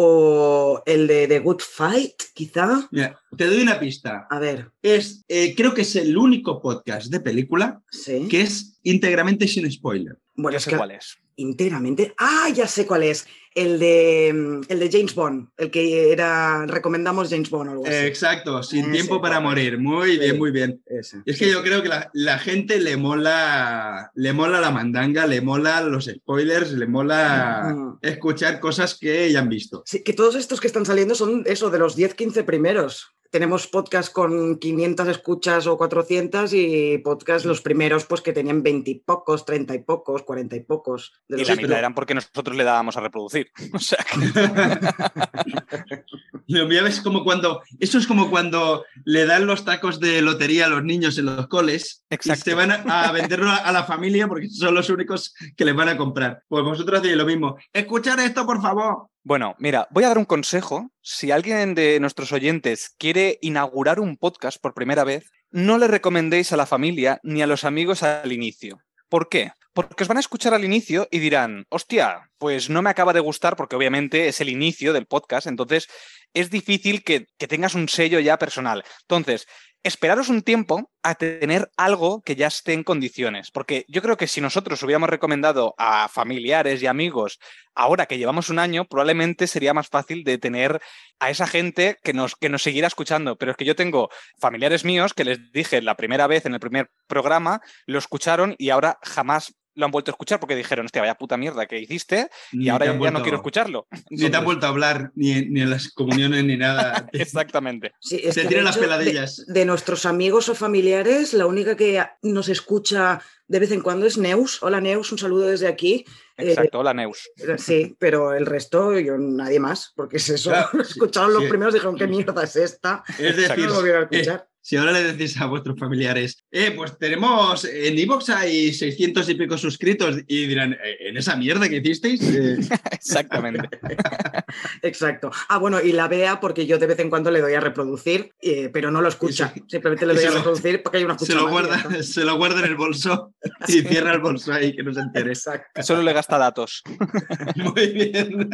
o el de The Good Fight, quizá. Mira, te doy una pista. A ver, Es, eh, creo que es el único podcast de película sí. que es íntegramente sin spoiler. Bueno, Ya es sé que cuál es. íntegramente. Ah, ya sé cuál es. El de, mm, el de James Bond, el que era. Recomendamos James Bond o algo así. Exacto, sin Ese, tiempo para morir. Muy Sí. bien, muy bien. Ese. Es que yo creo que la, la gente le mola, le mola la mandanga, le mola los spoilers, le mola escuchar cosas que ya han visto. Sí, que todos estos que están saliendo son eso, de los 10, 15 primeros. Tenemos podcast con 500 escuchas o 400 y podcast los primeros pues que tenían 20 y pocos, 30 y pocos, 40 y pocos. De Y la mitad eran porque nosotros le dábamos a reproducir. O sea que Lo mío es como cuando, eso es como cuando le dan los tacos de lotería a los niños en los coles Exacto. y se van a, a venderlo a, a la familia porque son los únicos que les van a comprar. Pues vosotros hacéis lo mismo. Escuchar esto, por favor. Bueno, mira, voy a dar un consejo. Si alguien de nuestros oyentes quiere inaugurar un podcast por primera vez, no le recomendéis a la familia ni a los amigos al inicio. ¿Por qué? Porque os van a escuchar al inicio y dirán, hostia, pues no me acaba de gustar porque obviamente es el inicio del podcast, entonces es difícil que, que tengas un sello ya personal. Entonces, esperaros un tiempo a tener algo que ya esté en condiciones, porque yo creo que si nosotros hubiéramos recomendado a familiares y amigos ahora que llevamos un año, probablemente sería más fácil de tener a esa gente que nos, que nos siguiera escuchando. Pero es que yo tengo familiares míos que les dije la primera vez en el primer programa, lo escucharon y ahora jamás lo han vuelto a escuchar porque dijeron, hostia, vaya puta mierda que hiciste y Ni ahora ya no quiero escucharlo. Ni te han vuelto a hablar, ni, ni en las comuniones, ni nada. Exactamente. Sí, es tiran las peladillas. De, de nuestros amigos o familiares, la única que nos escucha de vez en cuando es Neus. Hola Neus, un saludo desde aquí. Eh, Exacto. Hola, Neus. sí, pero el resto, yo nadie más, porque es eso. Claro, sí, Escucharon los sí. primeros dijeron, ¿qué mierda es esta? Es No decir, lo volvieron a eh, escuchar. Si ahora le decís a vuestros familiares, eh, pues tenemos, en Evox hay 600 y pico suscritos y dirán, "Eh, ¿en esa mierda que hicisteis? Eh, Exactamente. Exacto. Ah, bueno, y la vea porque yo de vez en cuando le doy a reproducir, eh, pero no lo escucha. Se- Simplemente le doy se a lo- reproducir porque hay una se, escucha lo y ya guarda, se lo guarda en el bolso y cierra el bolso ahí, que no se entere. Exacto. Solo le gasta datos. Muy bien.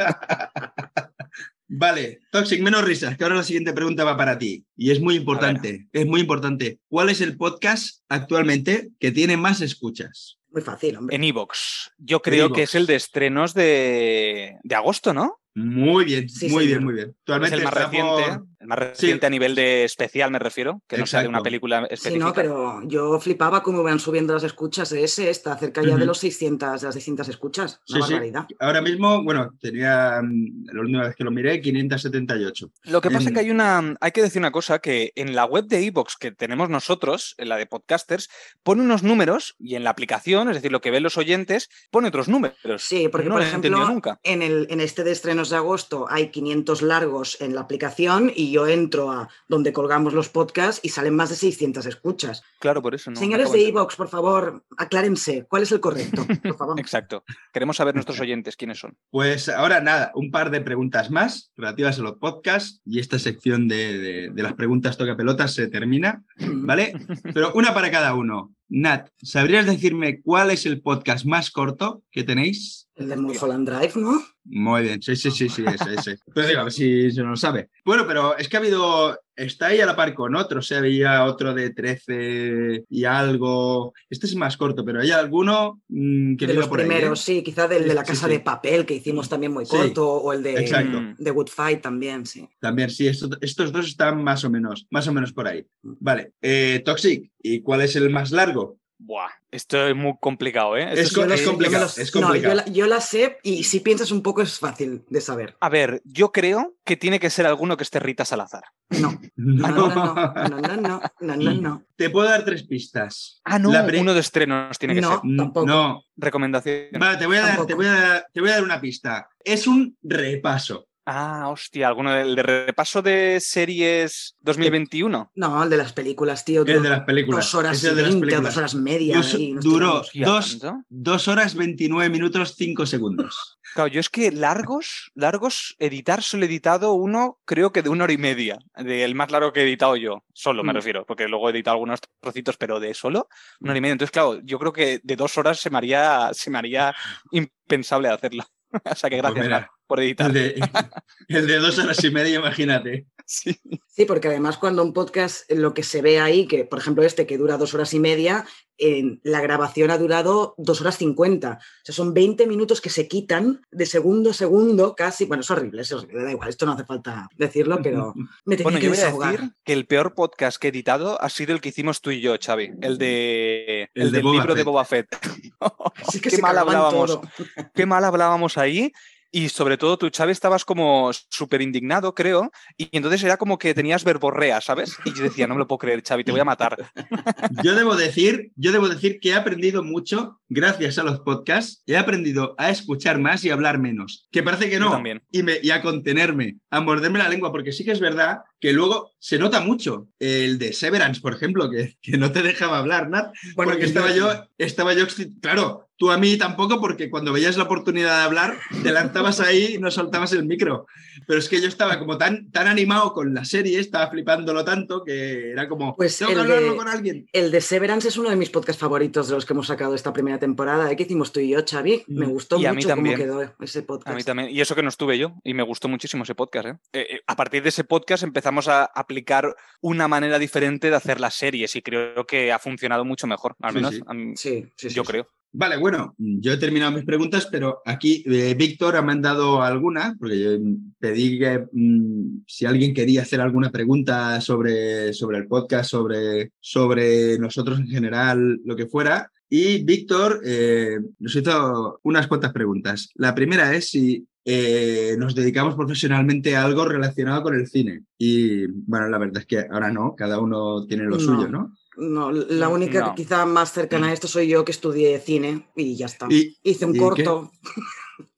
Vale, Toxic, menos risas, que ahora la siguiente pregunta va para ti. Y es muy importante, es muy importante. ¿Cuál es el podcast actualmente que tiene más escuchas? Muy fácil, hombre. En Evox. Yo creo que es el de estrenos de, de agosto, ¿no? Muy bien, Sí, muy señor. bien, muy bien. Es Actualmente el más está reciente. Más reciente a nivel de especial, me refiero. Que no sea de una película Sí, específica. no, pero yo flipaba cómo iban subiendo las escuchas de ese, está cerca ya de los 600, de las 600 escuchas. Sí, Una sí. barbaridad. Ahora mismo, bueno, tenía mm, la última vez que lo miré, 578. Lo que pasa es que hay una, hay que decir una cosa, que en la web de Evox que tenemos nosotros, en la de podcasters, pone unos números y en la aplicación, es decir, lo que ven los oyentes, pone otros números. Sí, porque no por ejemplo, nunca. en, el, en este de estrenos de agosto hay 500 largos en la aplicación y yo entro a donde colgamos los podcasts y salen más de 600 escuchas. Claro, por eso no. Señores de Evox, por favor, aclárense, ¿cuál es el correcto? Por favor. Exacto. Queremos saber nuestros oyentes quiénes son. Pues ahora nada, un par de preguntas más relativas a los podcasts y esta sección de, de, de las preguntas toca pelotas se termina, ¿vale? Pero una para cada uno. Nat, ¿sabrías decirme cuál es el podcast más corto que tenéis? El de Mulholland Drive, ¿no? Muy bien, sí, sí, sí, sí, ese, ese. A ver si se lo sabe. Bueno, pero es que ha habido, está ahí a la par con otro, o sea, había otro de 13 y algo. Este es más corto, pero hay alguno mmm, que de los por primeros, ahí, ¿eh? sí, quizá del de la casa sí. de papel que hicimos también muy Sí, corto, o el de, Exacto. de Good Fight también, sí. También, sí, estos, estos dos están más o menos, más o menos por ahí. Vale, eh, Toxic, ¿y cuál es el más largo? Buah, esto es muy complicado, ¿eh? Es, no es, complicado, es complicado. Yo, la, sé y si piensas un poco es fácil de saber. A ver, yo creo que tiene que ser alguno que esté Rita Salazar. No. No, no, no, no, no, no, no, no. Te puedo dar tres pistas. Ah, no, uno de estrenos tiene que ser. No, tampoco. Recomendación. Vale, te voy, a dar, te, voy a, te voy a dar una pista. Es un repaso. Ah, hostia, alguno del de repaso de series 2021. No, el de las películas, tío. El de las películas. Dos horas Es el de las 20 o películas. dos horas media. Dos- ahí, duró dos, dos horas 29 minutos 5 segundos. Claro, yo es que largos, largos, editar solo he editado uno, creo que de una hora y media, del más largo que he editado yo, solo me Mm. refiero, porque luego he editado algunos trocitos, pero de solo una hora y media. Entonces, claro, yo creo que de dos horas se me haría, se me haría impensable hacerlo. o sea que Pues gracias mira, Mar, por editar. El de, el de dos horas y media, imagínate. Sí. Sí, porque además cuando un podcast, lo que se ve ahí, que por ejemplo este que dura dos horas y media, en la grabación ha durado dos horas cincuenta. O sea, son 20 minutos que se quitan de segundo a segundo casi. Bueno, es horrible, es horrible, da igual, esto no hace falta decirlo, pero me tenía Bueno, que yo voy a desahogar. decir que el peor podcast que he editado ha sido el que hicimos tú y yo, Xavi, el de El el, de del Boba libro de. Boba Fett. Así que qué se mal hablábamos. todo. qué mal hablábamos ahí. Y sobre todo tú, Chávez, estabas como súper indignado, creo, y entonces era como que tenías verborrea, ¿sabes? Y yo decía, no me lo puedo creer, Xavi, te voy a matar. Yo debo decir, yo debo decir que he aprendido mucho gracias a los podcasts. He aprendido a escuchar más y a hablar menos. Que parece que no. también. Y, me, y a contenerme, a morderme la lengua, porque sí que es verdad que luego se nota mucho. El de Severance, por ejemplo, que, que no te dejaba hablar, Nat, Bueno, porque estaba yo, estaba yo, claro, tú a mí tampoco, porque cuando veías la oportunidad de hablar, te lanzabas ahí y no soltabas el micro. Pero es que yo estaba como tan, tan animado con la serie, estaba flipándolo tanto que era como, Pues tengo que el de- hablarlo con alguien. El de Severance es uno de mis podcasts favoritos de los que hemos sacado esta primera temporada. ¿eh? que hicimos tú y yo, Xavi? Me Mm. gustó Y a mí mucho cómo quedó ese podcast. A mí también. Y eso que no estuve yo, y me gustó muchísimo ese podcast. ¿eh? Eh, eh, a partir de ese podcast empezamos a aplicar una manera diferente de hacer las series, y creo que ha funcionado mucho mejor, al Sí, menos sí. a mí- Sí, sí, sí, yo sí. creo. Vale, bueno, yo he terminado mis preguntas, pero aquí eh, Víctor ha mandado alguna, porque yo pedí que mm, si alguien quería hacer alguna pregunta sobre, sobre el podcast, sobre, sobre nosotros en general, lo que fuera. Y Víctor eh, nos hizo unas cuantas preguntas. La primera es si eh, nos dedicamos profesionalmente a algo relacionado con el cine. Y bueno, la verdad es que ahora no, cada uno tiene lo No. suyo, ¿no? No, la única No. quizá más cercana a esto soy yo que estudié cine y ya está. Y, Hice un ¿y corto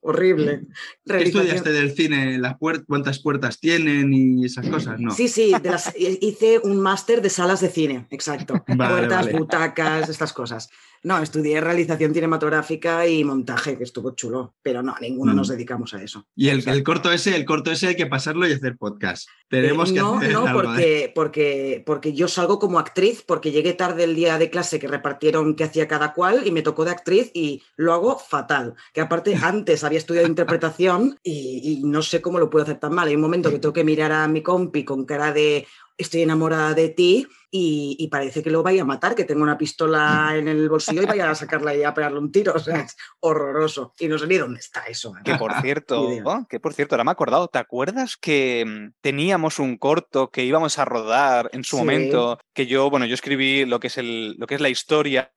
horrible. ¿Qué estudiaste del cine? ¿Las puer- ¿Cuántas puertas tienen y esas cosas? No. Sí, sí, de las- hice un máster de salas de cine, exacto. Vale, Puertas, vale. butacas, estas cosas. No, estudié realización cinematográfica y montaje, que estuvo chulo, pero no, ninguno Mm. nos dedicamos a eso. Y el, el corto ese, el corto ese hay que pasarlo y hacer podcast. Tenemos Eh, que no, hacer no, algo de- porque, porque, porque yo salgo como actriz, porque llegué tarde el día de clase que repartieron qué hacía cada cual y me tocó de actriz y lo hago fatal. Que aparte antes había estudiado interpretación y, y no sé cómo lo puedo hacer tan mal. Hay un momento que tengo que mirar a mi compi con cara de estoy enamorada de ti y, y parece que lo vaya a matar, que tengo una pistola en el bolsillo y vaya a sacarla y a pegarle un tiro. O sea, es horroroso. Y no sé ni dónde está eso. Que por cierto, oh, que por cierto, ahora me he acordado, ¿te acuerdas que mm, teníamos un corto que íbamos a rodar en su Sí. momento? Que yo, bueno, yo escribí lo que es el, lo que es la historia,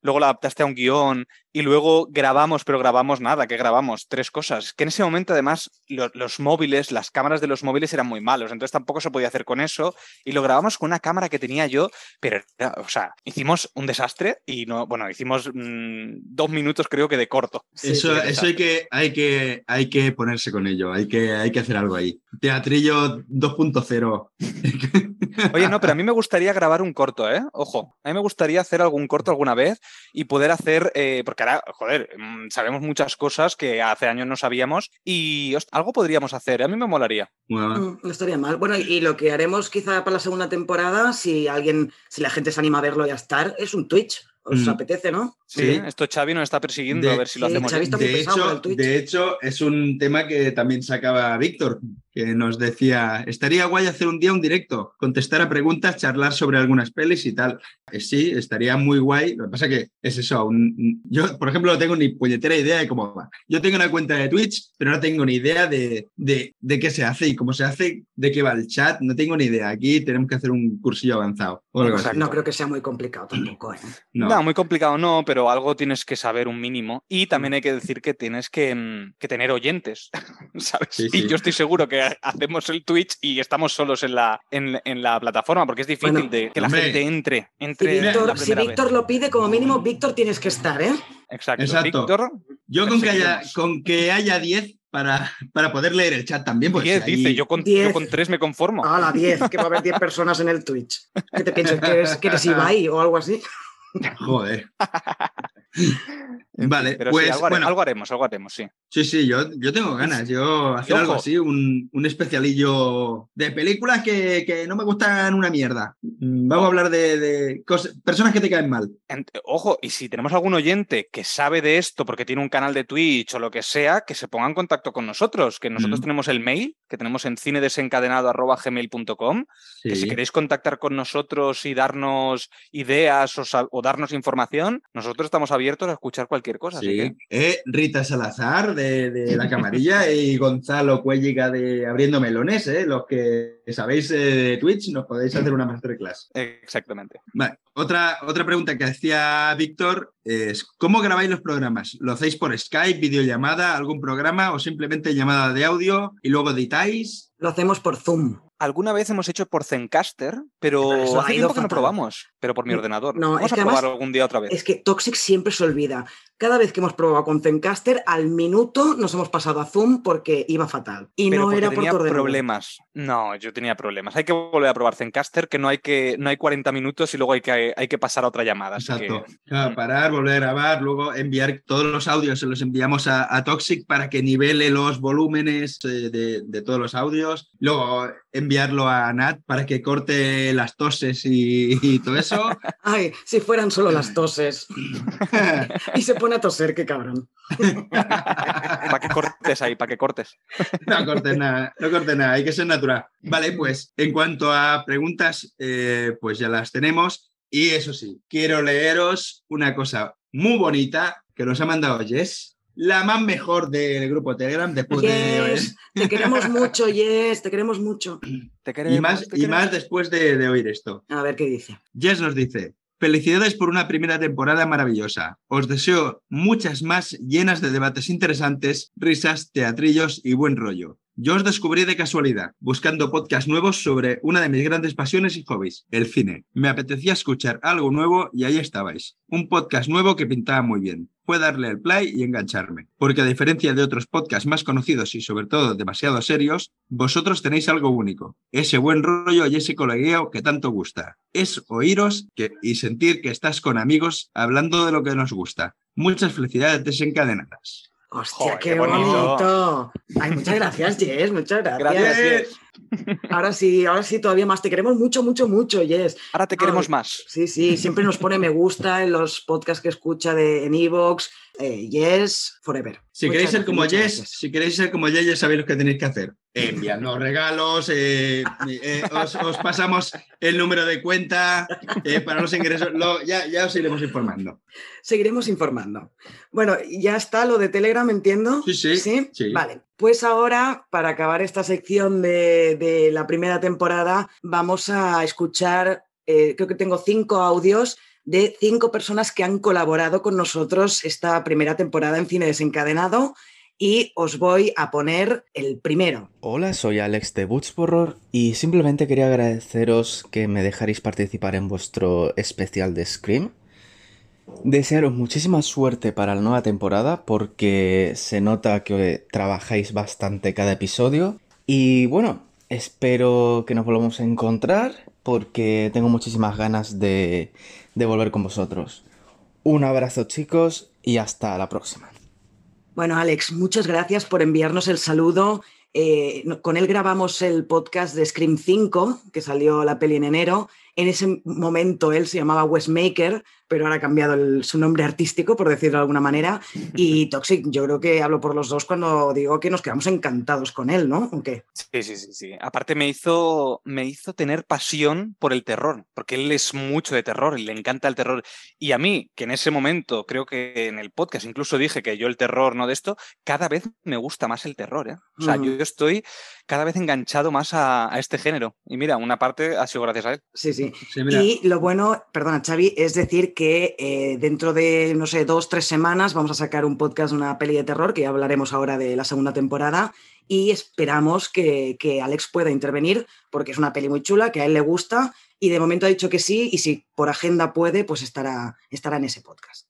luego la adaptaste a un guion y luego grabamos, pero grabamos nada, que grabamos tres cosas. Que en ese momento además lo- los móviles, las cámaras de los móviles eran muy malos, entonces tampoco se podía hacer con eso y lo grabamos con una cámara que tenía yo, pero, o sea, hicimos un desastre y no, bueno, hicimos mm, dos minutos creo que de corto. Sí, eso eso hay, que, hay, que, hay que ponerse con ello, hay que, hay que hacer algo ahí. Teatrillo 2.0. Oye, no, pero a mí me gustaría grabar un corto, ¿eh? Ojo, a mí me gustaría hacer algún corto alguna vez y poder hacer, eh, porque ahora, joder, mm, sabemos muchas cosas que hace años no sabíamos y host- algo podríamos hacer, ¿eh? a mí me molaría. Bueno, Mm, No estaría mal. Bueno, y lo que haremos quizá para la segunda temporada, si alguien, si la gente se anima a verlo y a estar, es un Twitch. ¿Os Mm. apetece, no? Sí, Sí. esto Xavi nos está persiguiendo De- a ver si lo sí, hacemos. Xavi bien. está muy de, hecho, el Twitch. de hecho, es un tema que también sacaba Víctor, que nos decía, estaría guay hacer un día un directo, contestar a preguntas, charlar sobre algunas pelis y tal. Eh, sí, estaría muy guay. Lo que pasa que es eso. un- yo, por ejemplo, no tengo ni puñetera idea de cómo va. Yo tengo una cuenta de Twitch, pero no tengo ni idea de, de, de qué se hace y cómo se hace, de qué va el chat. No tengo ni idea. Aquí tenemos que hacer un cursillo avanzado. o algo así. Exacto. No creo que sea muy complicado tampoco. ¿eh? No. No. Muy complicado no, pero algo tienes que saber un mínimo. Y también hay que decir que tienes que, mm, que tener oyentes, ¿sabes? Sí, Y yo estoy seguro que hacemos el Twitch y estamos solos en la, en, en la plataforma, porque es difícil Bueno, de que la gente entre. Si entre la si. Víctor lo pide, como mínimo, Víctor tienes que estar, ¿eh? Exacto. Exacto. Víctor, Yo con que, haya, con que haya 10 para, para poder leer el chat también, pues 10 ahí- dice, yo con, yo Diez. con 3 me conformo. A la 10, que va a haber 10 personas en el Twitch. ¿Qué te piensas? ¿Que eres, que eres Ibai o algo así? Joder. Vale, pero sí, pues algo, hare- bueno, algo haremos, algo haremos, sí. sí, sí, yo, yo tengo ganas. Yo hacer ojo. algo así, un, un especialillo de películas que, que no me gustan una mierda. Mm, Vamos a hablar de, de cosas, personas que te caen mal. Ojo, y si tenemos algún oyente que sabe de esto porque tiene un canal de Twitch o lo que sea, que se ponga en contacto con nosotros, que nosotros Mm. tenemos el mail, que tenemos en cinedesencadenado.gmail.com, que si Sí. queréis contactar con nosotros y darnos ideas o darnos información, nosotros estamos abiertos a escuchar cualquier cosa. así Sí. que- Eh, Rita Salazar de, de La Camarilla y Gonzalo Cuelliga de Abriendo Melones, ¿eh? los que sabéis eh, de Twitch, nos podéis hacer una masterclass. Exactamente. Vale, otra, otra pregunta que hacía Víctor es, ¿cómo grabáis los programas? ¿Lo hacéis por Skype, videollamada, algún programa o simplemente llamada de audio y luego editáis? Lo hacemos por Zoom. Alguna vez hemos hecho por Zencaster, pero eso ha hace tiempo que no probamos, pero por mi No, ordenador. no, Vamos es a que probar además- algún día otra vez. Es que Toxic siempre se olvida. Cada vez que hemos probado con Zencaster, al minuto nos hemos pasado a Zoom porque iba fatal. Y Pero no era por tenía tu ordenador. problemas. No, yo tenía problemas. Hay que volver a probar Zencaster, que no hay que no hay 40 minutos y luego hay que, hay que pasar a otra llamada. así Exacto. que- Claro, parar, volver a grabar, luego enviar todos los audios, se los enviamos a, a Toxic para que nivele los volúmenes eh, de, de todos los audios, luego enviarlo a Nat para que corte las toses y, y todo eso. Ay, si fueran solo las toses. Y se pone a toser, qué cabrón. Para que cortes ahí, para que cortes. No cortes nada, no cortes nada, hay que ser natural. Vale, pues en cuanto a preguntas, eh, pues ya las tenemos. Y eso sí, quiero leeros una cosa muy bonita que nos ha mandado Jess, la más mejor del grupo Telegram después Yes, te queremos mucho, Yes, te queremos mucho. Te de... queremos, Y más, te y más después de, de oír esto. A ver qué dice. Jess nos dice, felicidades por una primera temporada maravillosa. Os deseo muchas más llenas de debates interesantes, risas, teatrillos y buen rollo. Yo os descubrí de casualidad, buscando podcasts nuevos sobre una de mis grandes pasiones y hobbies, el cine. Me apetecía escuchar algo nuevo y ahí estabais. Un podcast nuevo que pintaba muy bien. Fue darle el play y engancharme. Porque a diferencia de otros podcasts más conocidos y sobre todo demasiado serios, vosotros tenéis algo único. Ese buen rollo y ese colegueo que tanto gusta. Es oíros y sentir que estás con amigos hablando de lo que nos gusta. Muchas felicidades desencadenadas. Hostia, Joder, qué, qué bonito. bonito. Ay, muchas gracias, Yes, muchas gracias. Gracias, Jess. Ahora sí, ahora sí, todavía más. Te queremos mucho, mucho, mucho, Yes. Ahora te queremos Ay. más. Sí, sí, siempre nos pone me gusta en los podcasts que escucha de, en Evox. Eh, yes, forever. Si Muchas queréis ser como gracias. si queréis ser como Jess, ya sabéis lo que tenéis que hacer. Enviarnos regalos, eh, eh, os, os pasamos el número de cuenta para los ingresos. Lo- ya, ya os iremos informando. Seguiremos informando. Bueno, ya está lo de Telegram, entiendo. Sí, sí, sí. Vale. Pues ahora, para acabar esta sección de, de la primera temporada, vamos a escuchar, creo que tengo cinco audios de cinco personas que han colaborado con nosotros esta primera temporada en Cine Desencadenado y os voy a poner el primero. Hola, soy Alex de Butchborror y simplemente quería agradeceros que me dejaréis participar en vuestro especial de Scream. Desearos muchísima suerte para la nueva temporada porque se nota que trabajáis bastante cada episodio. Y bueno, espero que nos volvamos a encontrar porque tengo muchísimas ganas de, de volver con vosotros. Un abrazo chicos y hasta la próxima. Bueno, Alex, muchas gracias por enviarnos el saludo. Eh, con él grabamos el podcast de Scream 5, que salió la peli en enero. En ese momento él se llamaba Westmaker, pero ahora ha cambiado su nombre artístico, por decirlo de alguna manera. Y Toxic, yo creo que hablo por los dos cuando digo que nos quedamos encantados con él, ¿no? ¿O qué? Sí, sí, sí, sí. Aparte me hizo, me hizo tener pasión por el terror, porque él es mucho de terror y le encanta el terror. Y a mí, que en ese momento, creo que en el podcast incluso dije que yo el terror, no de esto, cada vez me gusta más el terror, ¿eh? O sea, yo estoy cada vez enganchado más a, este género. Y mira, una parte ha sido gracias a él. Sí, sí. Y lo bueno, perdona, Xavi, es decir que eh, dentro de, no sé, dos, tres semanas vamos a sacar un podcast de una peli de terror, que ya hablaremos ahora de la segunda temporada, y esperamos que, que, Alex pueda intervenir, porque es una peli muy chula, que a él le gusta, y de momento ha dicho que sí, y si por agenda puede, pues estará, estará en ese podcast.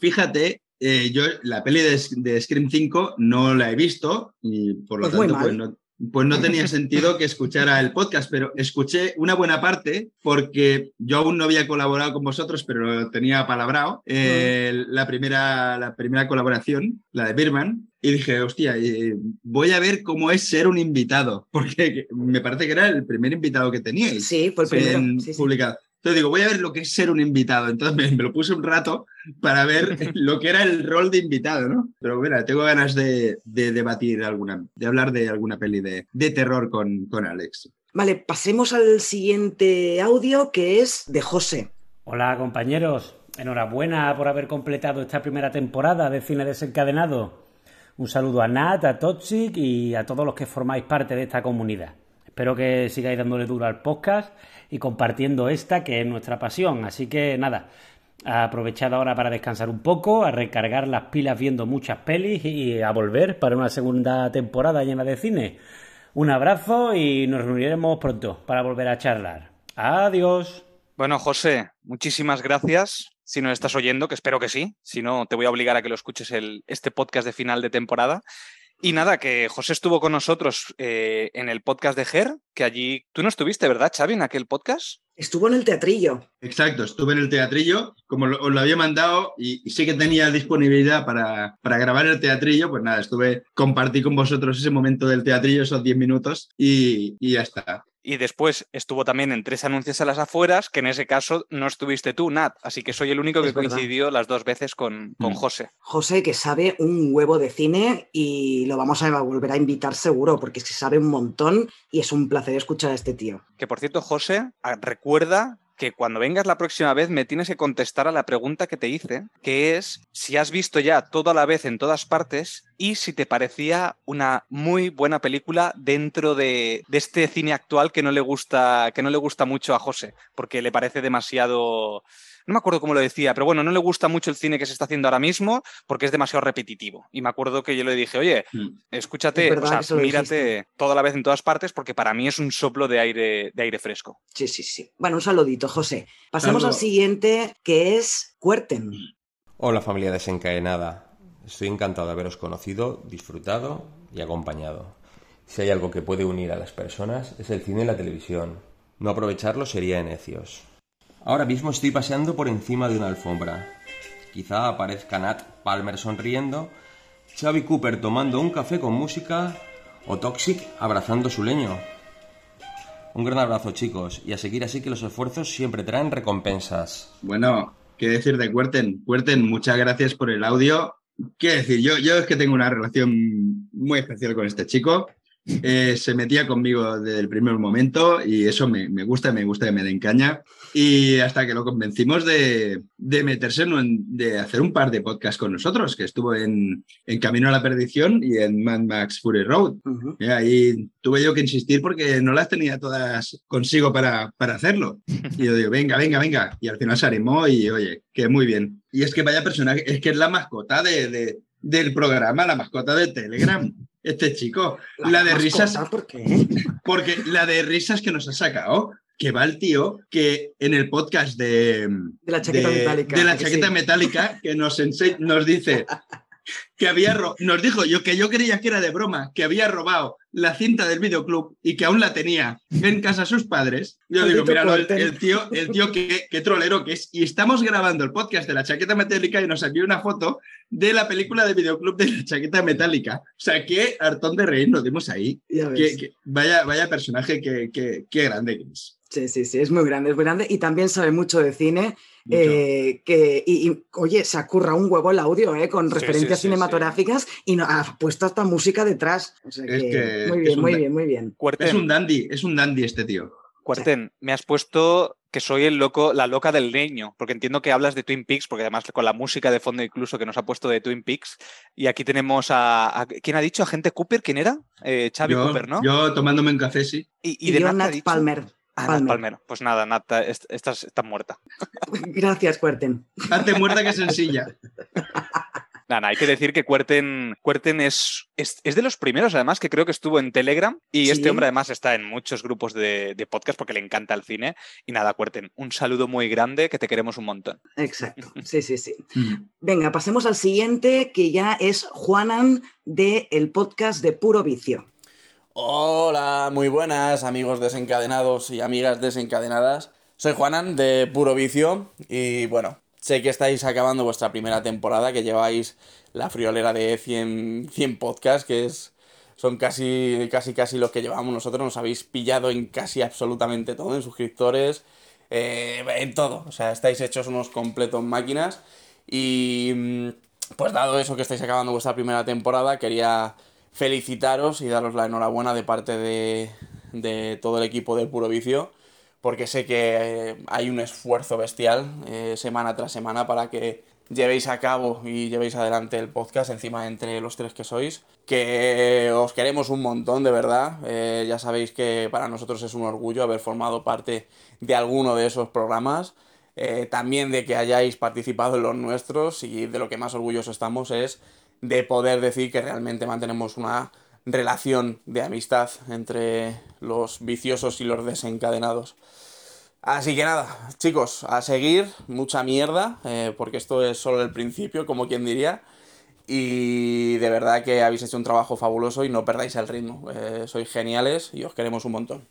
fíjate, eh, yo la peli de, Scream 5 no la he visto, y por lo pues tanto, pues no pues no tenía sentido que escuchara el podcast, pero escuché una buena parte porque yo aún no había colaborado con vosotros, pero tenía palabrado, eh, la, primera, la primera colaboración, la de Birman, y dije, hostia, eh, voy a ver cómo es ser un invitado, porque me parece que era el primer invitado que teníais. Sí, fue el primero. publicado. Entonces digo, voy a ver lo que es ser un invitado. Entonces me, lo puse un rato para ver lo que era el rol de invitado, ¿no? Pero mira, tengo ganas de, debatir alguna, de hablar de alguna peli de, terror con, con Alex. Vale, pasemos al siguiente audio que es de José. Hola compañeros, enhorabuena por haber completado esta primera temporada de Cine Desencadenado. Un saludo a Nat, a Toxic y a todos los que formáis parte de esta comunidad. Espero que sigáis dándole duro al podcast y compartiendo esta que es nuestra pasión. Así que nada, aprovechad ahora para descansar un poco, a recargar las pilas viendo muchas pelis y a volver para una segunda temporada llena de cine. Un abrazo y nos reuniremos pronto para volver a charlar. Adiós. Bueno, José, muchísimas gracias. Si nos estás oyendo, que espero que sí. Si no, te voy a obligar a que lo escuches el, este podcast de final de temporada. Y nada, que José estuvo con nosotros eh, en el podcast de GER, que allí tú no estuviste, ¿verdad, Xavi, en aquel podcast? Estuvo en el teatrillo. Exacto, estuve en el teatrillo, como os lo había mandado y, sí que tenía disponibilidad para, para, grabar el teatrillo, pues nada, estuve, compartí con vosotros ese momento del teatrillo, esos 10 minutos y, y ya está. Y después estuvo también en tres anuncios a las afueras, que en ese caso no estuviste tú, Nat. Así que soy el único que coincidió las dos veces con, con, mm. José. José, que sabe un huevo de cine y lo vamos a volver a invitar seguro, porque se sabe un montón y es un placer escuchar a este tío. Que por cierto, José, ah, recuerda que cuando vengas la próxima vez me tienes que contestar a la pregunta que te hice, que es si has visto ya todo a la vez en todas partes y si te parecía una muy buena película dentro de, de, este cine actual que no le gusta, que no le gusta mucho a José, porque le parece demasiado no me acuerdo cómo lo decía, pero bueno, no le gusta mucho el cine que se está haciendo ahora mismo porque es demasiado repetitivo. Y me acuerdo que yo le dije, oye, mm. escúchate, o sea, mírate toda la vez en todas partes porque para mí es un soplo de aire, de aire fresco. Sí, sí, sí. Bueno, un saludito, José. Pasemos al siguiente, que es Cuerten. Hola familia desencadenada. Estoy encantado de haberos conocido, disfrutado y acompañado. Si hay algo que puede unir a las personas es el cine y la televisión. No aprovecharlo sería necios. Ahora mismo estoy paseando por encima de una alfombra. Quizá aparezca Nat Palmer sonriendo, Xavi Cooper tomando un café con música o Toxic abrazando su leño. Un gran abrazo chicos y a seguir así que los esfuerzos siempre traen recompensas. Bueno, ¿qué decir de Cuerten? Cuerten, muchas gracias por el audio. ¿Qué decir? Yo, yo es que tengo una relación muy especial con este chico eh, se metía conmigo desde el primer momento y eso me, me gusta, me gusta que me den caña. Y hasta que lo convencimos de, de meterse, en, de hacer un par de podcasts con nosotros, que estuvo en, en Camino a la Perdición y en Mad Max Fury Road. Y ahí tuve yo que insistir porque no las tenía todas consigo para, para hacerlo. Y yo digo, venga, venga, venga. Y al final se animó y oye, que muy bien. Y es que vaya personaje, es que es la mascota de, de- del programa, la mascota de Telegram. Este chico, la, de risas, ¿Por qué? porque la de risas que nos ha sacado, que va el tío que en el podcast de, De la chaqueta metálica, de la que chaqueta sí. metálica que nos, ense- nos dice que había nos dijo yo que yo creía que era de broma, que había robado la cinta del videoclub y que aún la tenía en casa sus padres. Yo digo, mira, el, tío, el tío qué, qué trolero que es. Y estamos grabando el podcast de la chaqueta metálica y nos envió una foto de la película de videoclub de la chaqueta metálica. O sea, qué hartón de reír nos dimos ahí. Qué- qué- vaya, vaya personaje que, que- qué grande que es. Sí, sí, sí, es muy grande, es muy grande y también sabe mucho de cine. Mucho. eh, que, y, y, oye, se acurra un huevo el audio, eh, con Sí, referencias sí, sí, cinematográficas y no, ha puesto hasta música detrás. O sea Es que que muy es bien, un muy bien, muy bien. Es un dandy, es un dandy este tío. Cuerten, me has puesto que soy el loco, la loca del niño, porque entiendo que hablas de Twin Peaks, porque además con la música de fondo incluso que nos ha puesto de Twin Peaks. Y aquí tenemos a, a- ¿quién ha dicho? ¿Agente Cooper? ¿Quién era? Eh, Xavi yo, Cooper, ¿no? yo tomándome un café, sí. y, Y, de yo, Nat. Palmer. Ah, Nat Palmer. Pues nada, Nat, est- estás, estás muerta. Gracias, Cuerten. Hazte muerta que sencilla. Nada, hay que decir que Cuerten, Cuerten es, es, es de los primeros, además, que creo que estuvo en Telegram. Y Sí. este hombre, además, está en muchos grupos de, de podcast porque le encanta el cine. Y nada, Cuerten, un saludo muy grande, que te queremos un montón. Exacto. Sí, sí, sí. Venga, pasemos al siguiente, que ya es Juanan de el podcast de Puro Vicio. Hola, muy buenas amigos desencadenados y amigas desencadenadas. Soy Juanan de Puro Vicio y bueno, sé que estáis acabando vuestra primera temporada, que lleváis la friolera de 100, 100 podcasts, que es, son casi, casi, casi los que llevamos nosotros. Nos habéis pillado en casi absolutamente todo, en suscriptores, eh, en todo. O sea, estáis hechos unos completos máquinas y mm, pues dado eso que estáis acabando vuestra primera temporada, quería felicitaros y daros la enhorabuena de parte de, de todo el equipo del Puro Vicio, porque sé que eh, hay un esfuerzo bestial eh, semana tras semana para que llevéis a cabo y llevéis adelante el podcast encima entre los tres que sois, que os queremos un montón de verdad, Eh, ya sabéis que para nosotros es un orgullo haber formado parte de alguno de esos programas. También de que hayáis participado en los nuestros y de lo que más orgulloso estamos es de poder decir que realmente mantenemos una relación de amistad entre los viciosos y los desencadenados. Así que nada, chicos, a seguir, mucha mierda, eh, porque esto es solo el principio, como quien diría. Y de verdad que habéis hecho un trabajo fabuloso y no perdáis el ritmo. Eh, sois geniales y os queremos un montón.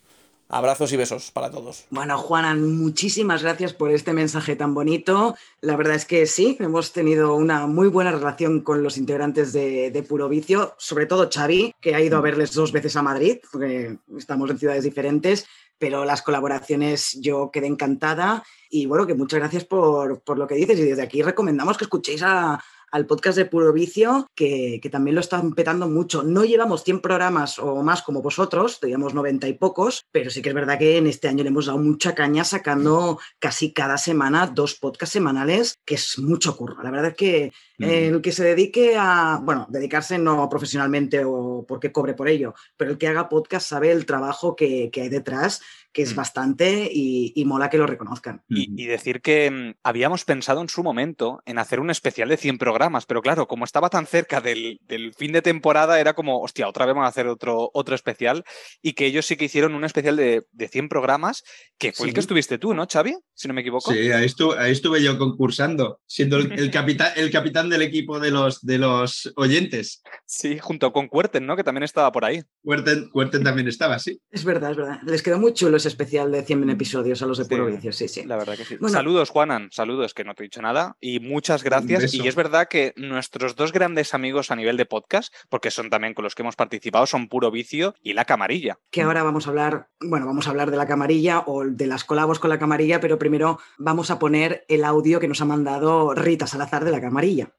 Abrazos y besos para todos. Bueno, Juanan, muchísimas gracias por este mensaje tan bonito. La verdad es que sí, hemos tenido una muy buena relación con los integrantes de, de Puro Vicio, sobre todo Xavi, que ha ido a verles dos veces a Madrid, porque estamos en ciudades diferentes, pero las colaboraciones yo quedé encantada y bueno, que muchas gracias por, por lo que dices y desde aquí recomendamos que escuchéis a, al podcast de Puro Vicio, que, que, también lo están petando mucho. No llevamos 100 programas o más como vosotros, teníamos 90 y pocos, pero sí que es verdad que en este año le hemos dado mucha caña sacando casi cada semana dos podcasts semanales, que es mucho curro. La verdad es que el que se dedique a, bueno, dedicarse no profesionalmente o porque cobre por ello, pero el que haga podcast sabe el trabajo que, que hay detrás, que es bastante y, y, mola que lo reconozcan. Y, y decir que mmm, habíamos pensado en su momento en hacer un especial de 100 programas, pero claro, como estaba tan cerca del, del, fin de temporada, era como, hostia, otra vez vamos a hacer otro, otro especial. Y que ellos sí que hicieron un especial de, de 100 programas, que fue sí. el que estuviste tú, ¿no, Xavi? Si no me equivoco. Sí, ahí estuve, ahí estuve yo concursando, siendo el, el, capitán, el capitán del equipo de los, de los oyentes. Sí, junto con Cuerten, ¿no? Que también estaba por ahí. Cuerten, Cuerten también estaba, sí. Es verdad, es verdad. Les quedó muy chulo ese especial de 100 episodios a los de Puro sí, Vicio, sí, sí. La verdad que sí. Bueno, saludos, Juanan, saludos, que no te he dicho nada. Y muchas gracias. Y es verdad que nuestros dos grandes amigos a nivel de podcast, porque son también con los que hemos participado, son Puro Vicio y La Camarilla. Que ahora vamos a hablar, bueno, vamos a hablar de La Camarilla o de las colabos con La Camarilla, pero primero vamos a poner el audio que nos ha mandado Rita Salazar de La Camarilla.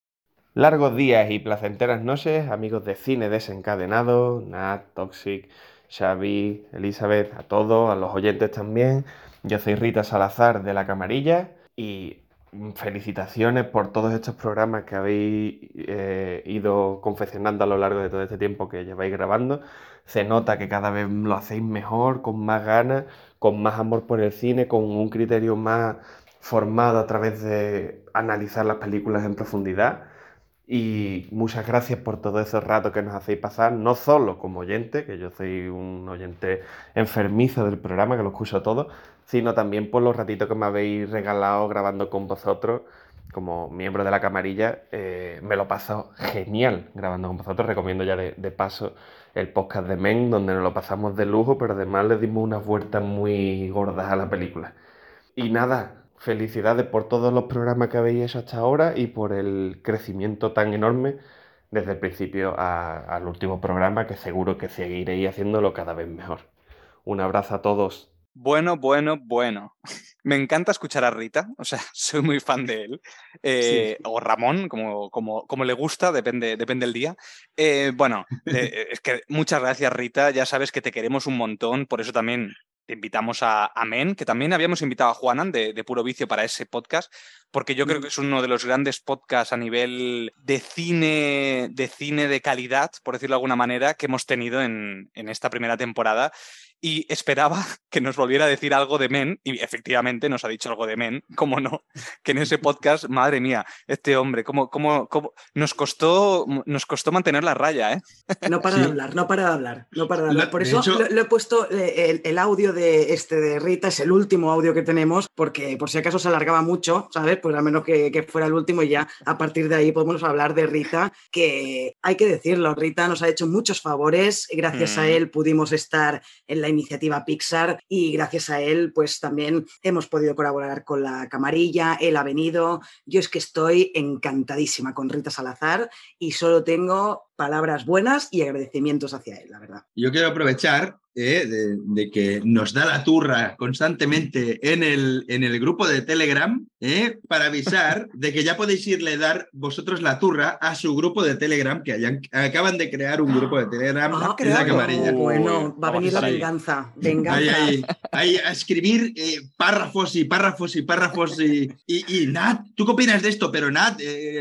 Largos días y placenteras noches, amigos de cine desencadenado, Nat, Toxic, Xavi, Elizabeth, a todos, a los oyentes también. Yo soy Rita Salazar de La Camarilla y felicitaciones por todos estos programas que habéis eh, ido confeccionando a lo largo de todo este tiempo que lleváis grabando. Se nota que cada vez lo hacéis mejor, con más ganas, con más amor por el cine, con un criterio más formado a través de analizar las películas en profundidad. Y muchas gracias por todos esos ratos que nos hacéis pasar, no solo como oyente, que yo soy un oyente enfermizo del programa, que lo escucho todo, sino también por los ratitos que me habéis regalado grabando con vosotros. Como miembro de la camarilla, eh, me lo paso genial grabando con vosotros. Recomiendo ya de, de, paso el podcast de Men, donde nos lo pasamos de lujo, pero además le dimos unas vueltas muy gordas a la película. Y nada, Felicidades por todos los programas que habéis hecho hasta ahora y por el crecimiento tan enorme desde el principio a, al último programa, que seguro que seguiréis haciéndolo cada vez mejor. Un abrazo a todos. Bueno, bueno, bueno. Me encanta escuchar a Rita, o sea, soy muy fan de él. Eh, sí. O Ramón, como, como, como, le gusta, depende, depende del día. Eh, bueno, eh, es que muchas gracias, Rita. Ya sabes que te queremos un montón, por eso también te invitamos a, a, Men, que también habíamos invitado a Juanan de, de, Puro Vicio para ese podcast, porque yo creo que es uno de los grandes podcasts a nivel de cine, de cine de calidad, por decirlo de alguna manera, que hemos tenido en, en esta primera temporada y esperaba que nos volviera a decir algo de Men, y efectivamente nos ha dicho algo de Men, cómo no, que en ese podcast, madre mía, este hombre, cómo, cómo, cómo nos, costó, nos costó mantener la raya, ¿eh? No para sí. de hablar, no para de hablar, no para de hablar. Por eso hecho... lo, lo, he puesto, eh, el, el, audio de este de Rita es el último audio que tenemos, porque por si acaso se alargaba mucho, ¿sabes? Pues a menos que, que fuera el último y ya a partir de ahí podemos hablar de Rita, que hay que decirlo, Rita nos ha hecho muchos favores, gracias mm. a él pudimos estar en la iniciativa Pixar y gracias a él pues también hemos podido colaborar con la camarilla, él ha venido, yo es que estoy encantadísima con Rita Salazar y solo tengo palabras buenas y agradecimientos hacia él, la verdad. Yo quiero aprovechar eh, de, de, que nos da la turra constantemente en el, en el grupo de Telegram eh, para avisar de que ya podéis irle a dar vosotros la turra a su grupo de Telegram, que hayan, acaban de crear un grupo de Telegram ah, en la camarilla. Bueno, va a venir la venganza. venganza. Ahí, ahí, ahí, a escribir eh, párrafos y párrafos y párrafos y, y, y, Nat, ¿tú qué opinas de esto? Pero Nat,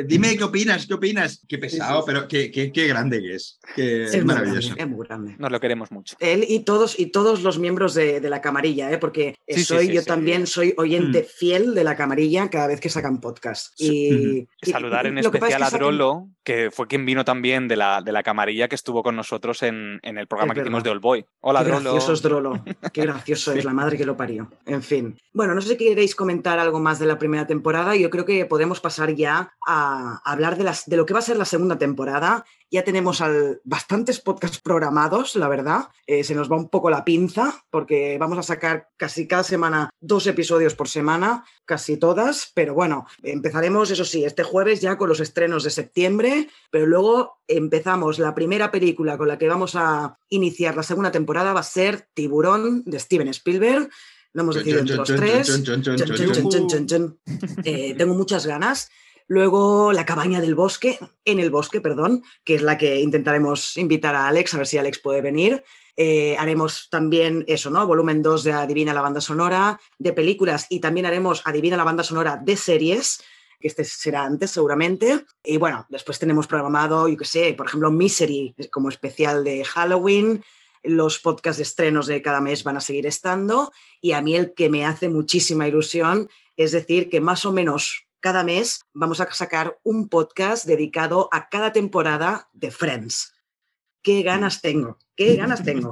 dime qué opinas, qué opinas. Qué pesado, sí, sí. pero qué, qué, qué grande que es. Que es, maravilloso. Grande, es muy grande. Nos lo queremos mucho. Él y todos, y todos los miembros de, de la camarilla, ¿eh? porque sí, soy, yo también soy oyente mm. fiel de la camarilla cada vez que sacan podcast. Y, y Saludar en especial es que a Drolo, que fue quien vino también de la, de la camarilla que estuvo con nosotros en, en el programa es que hicimos de All Boy. Hola, Qué Drolo. gracioso es Drolo. Qué gracioso es la madre que lo parió. En fin. Bueno, no sé si queréis comentar algo más de la primera temporada. Yo creo que podemos pasar ya a hablar de, las, de lo que va a ser la segunda temporada ya tenemos al, bastantes podcasts programados, la verdad. Eh, se nos va un poco la pinza porque vamos a sacar casi cada semana dos episodios por semana, casi todas. Pero bueno, empezaremos, eso sí, este jueves ya con los estrenos de septiembre, pero luego empezamos la primera película con la que vamos a iniciar la segunda temporada va a ser Tiburón de Steven Spielberg. Lo hemos decidido entre los tres. Eh, tengo muchas ganas. Luego La cabaña del bosque, en el bosque, perdón, que es la que intentaremos invitar a Alex, a ver si Alex puede venir. Eh, haremos también eso, ¿no? Volumen 2 de Adivina la banda sonora, de películas, y también haremos Adivina la banda sonora de series, que este será antes seguramente. Y bueno, después tenemos programado, yo qué sé, por ejemplo, Misery como especial de Halloween. Los podcasts de estrenos de cada mes van a seguir estando. Y a mí el que me hace muchísima ilusión es decir que más o menos cada mes vamos a sacar un podcast dedicado a cada temporada de Friends. ¿Qué ganas tengo? ¿Qué ganas tengo?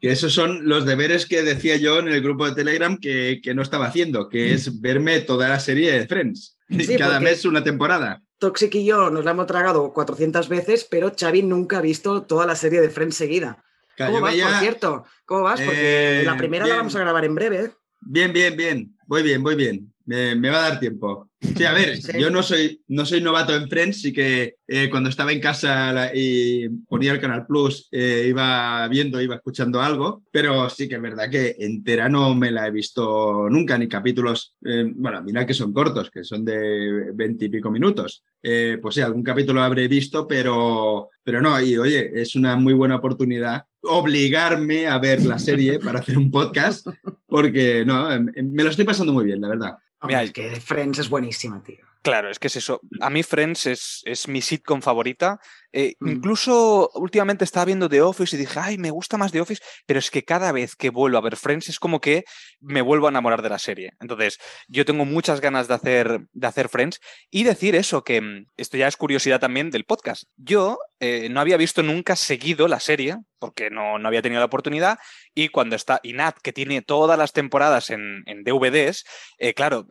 Que esos son los deberes que decía yo en el grupo de Telegram que, que no estaba haciendo, que es verme toda la serie de Friends. Sí, cada mes una temporada. Toxic y yo nos la hemos tragado 400 veces, pero Xavi nunca ha visto toda la serie de Friends seguida. ¿Cómo vas, por cierto? ¿Cómo vas? Porque eh, la primera bien. la vamos a grabar en breve. Bien, bien, bien. Voy bien, voy bien. Me, me va a dar tiempo. Sí, a ver, yo no soy, no soy novato en Friends, sí que eh, cuando estaba en casa y ponía el Canal Plus, eh, iba viendo, iba escuchando algo, pero sí que es verdad que entera no me la he visto nunca, ni capítulos, eh, bueno, mira que son cortos, que son de veintipico minutos. pues sí, algún capítulo habré visto, pero, pero no, y oye, es una muy buena oportunidad obligarme a ver la serie para hacer un podcast, porque no, me lo estoy pasando muy bien, la verdad. Mira, es que Friends es buenísima, tío. Claro, es que es eso. A mí Friends es, es mi sitcom favorita. Eh, mm. Incluso últimamente estaba viendo The Office y dije, ay, me gusta más The Office, pero es que cada vez que vuelvo a ver Friends es como que me vuelvo a enamorar de la serie. Entonces, yo tengo muchas ganas de hacer, de hacer Friends y decir eso, que mm, esto ya es curiosidad también del podcast. Yo eh, no había visto nunca seguido la serie, porque no, no, había tenido la oportunidad, y cuando está Inat, que tiene todas las temporadas en, en DVDs, eh, claro,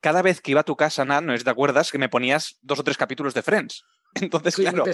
cada vez que iba a tu casa, Nat, no es de acuerdas que me ponías dos o tres capítulos de Friends. Entonces, claro,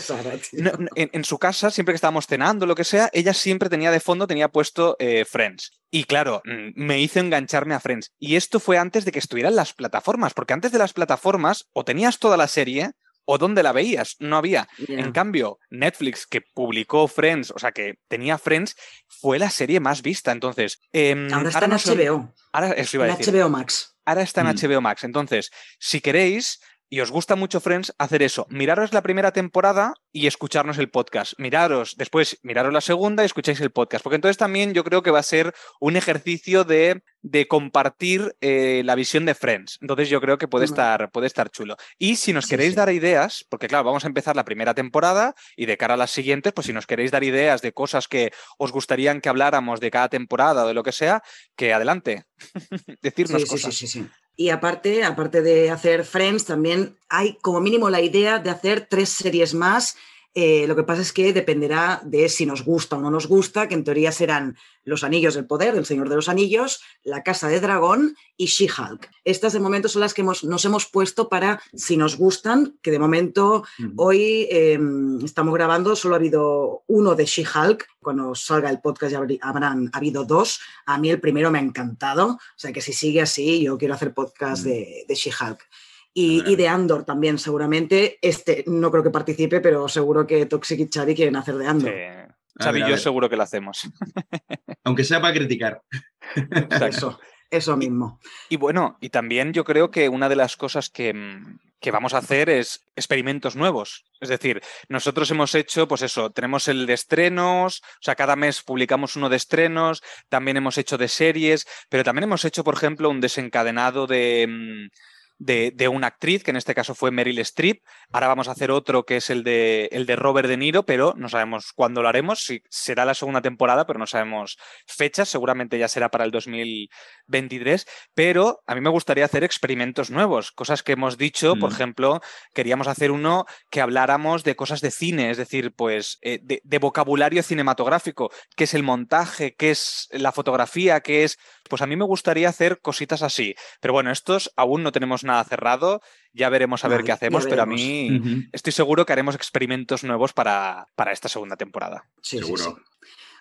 en, su casa, siempre que estábamos cenando, lo que sea, ella siempre tenía de fondo, tenía puesto eh, Friends. Y claro, mm, me hizo engancharme a Friends. Y esto fue antes de que estuvieran las plataformas, porque antes de las plataformas, o tenías toda la serie, o dónde la veías, no había. En cambio, Netflix, que publicó Friends, o sea, que tenía Friends, fue la serie más vista. Entonces, em, ahora está en HBO. Ahora, eso iba a decir. HBO Max ahora está en HBO mm. Max. Entonces, si queréis y os gusta mucho Friends, hacer eso. Miraros la primera temporada y escucharnos el podcast. Miraros, después miraros la segunda y escucháis el podcast. Porque entonces también yo creo que va a ser un ejercicio de, de compartir eh, la visión de Friends. Entonces yo creo que puede, estar, puede estar chulo. Y si nos queréis dar ideas, porque claro, vamos a empezar la primera temporada y de cara a las siguientes, pues si nos queréis dar ideas de cosas que os gustarían que habláramos de cada temporada o de lo que sea, que adelante. Decirnos cosas. sí, sí, sí. Y aparte, aparte de hacer Friends, también hay como mínimo la idea de hacer tres series más eh, lo que pasa es que dependerá de si nos gusta o no nos gusta, que en teoría serán Los Anillos del Poder, El Señor de los Anillos, La Casa de Dragón y She-Hulk. Estas de momento son las que nos hemos puesto para si nos gustan, que de momento hoy em, estamos grabando, solo ha habido uno de She-Hulk. Cuando salga el podcast ya habrán habido dos. A mí el primero me ha encantado, o sea que si sigue así, yo quiero hacer podcast de, de She-Hulk. Y, de Andor también, seguramente. Este no creo que participe, pero seguro que Toxic y Xavi quieren hacer de Andor. Xavi y yo seguro que lo hacemos. Aunque sea para criticar. Eso, eso mismo. Y, bueno, y también yo creo que una de las cosas que, mm, que vamos a hacer es experimentos nuevos. Es decir, nosotros hemos hecho, pues eso, tenemos el de estrenos, o sea, cada mes publicamos uno de estrenos, también hemos hecho de series, pero también hemos hecho, por ejemplo, un desencadenado de de, una actriz, que en este caso fue Meryl Streep. Ahora vamos a hacer otro que es el de, el de Robert De Niro, pero no sabemos cuándo lo haremos. Si será la segunda temporada, pero no sabemos fechas. Seguramente ya será para el 2023. Pero a mí me gustaría hacer experimentos nuevos, cosas que hemos dicho. Por mm. ejemplo, queríamos hacer uno que habláramos de cosas de cine, es decir, pues eh, de, de vocabulario cinematográfico, qué es el montaje, qué es la fotografía, qué es pues a mí me gustaría hacer cositas así. Pero bueno, estos aún no tenemos nada cerrado, ya veremos a ver qué hacemos, pero a mí estoy seguro que haremos experimentos nuevos para, para esta segunda temporada. Sí, seguro.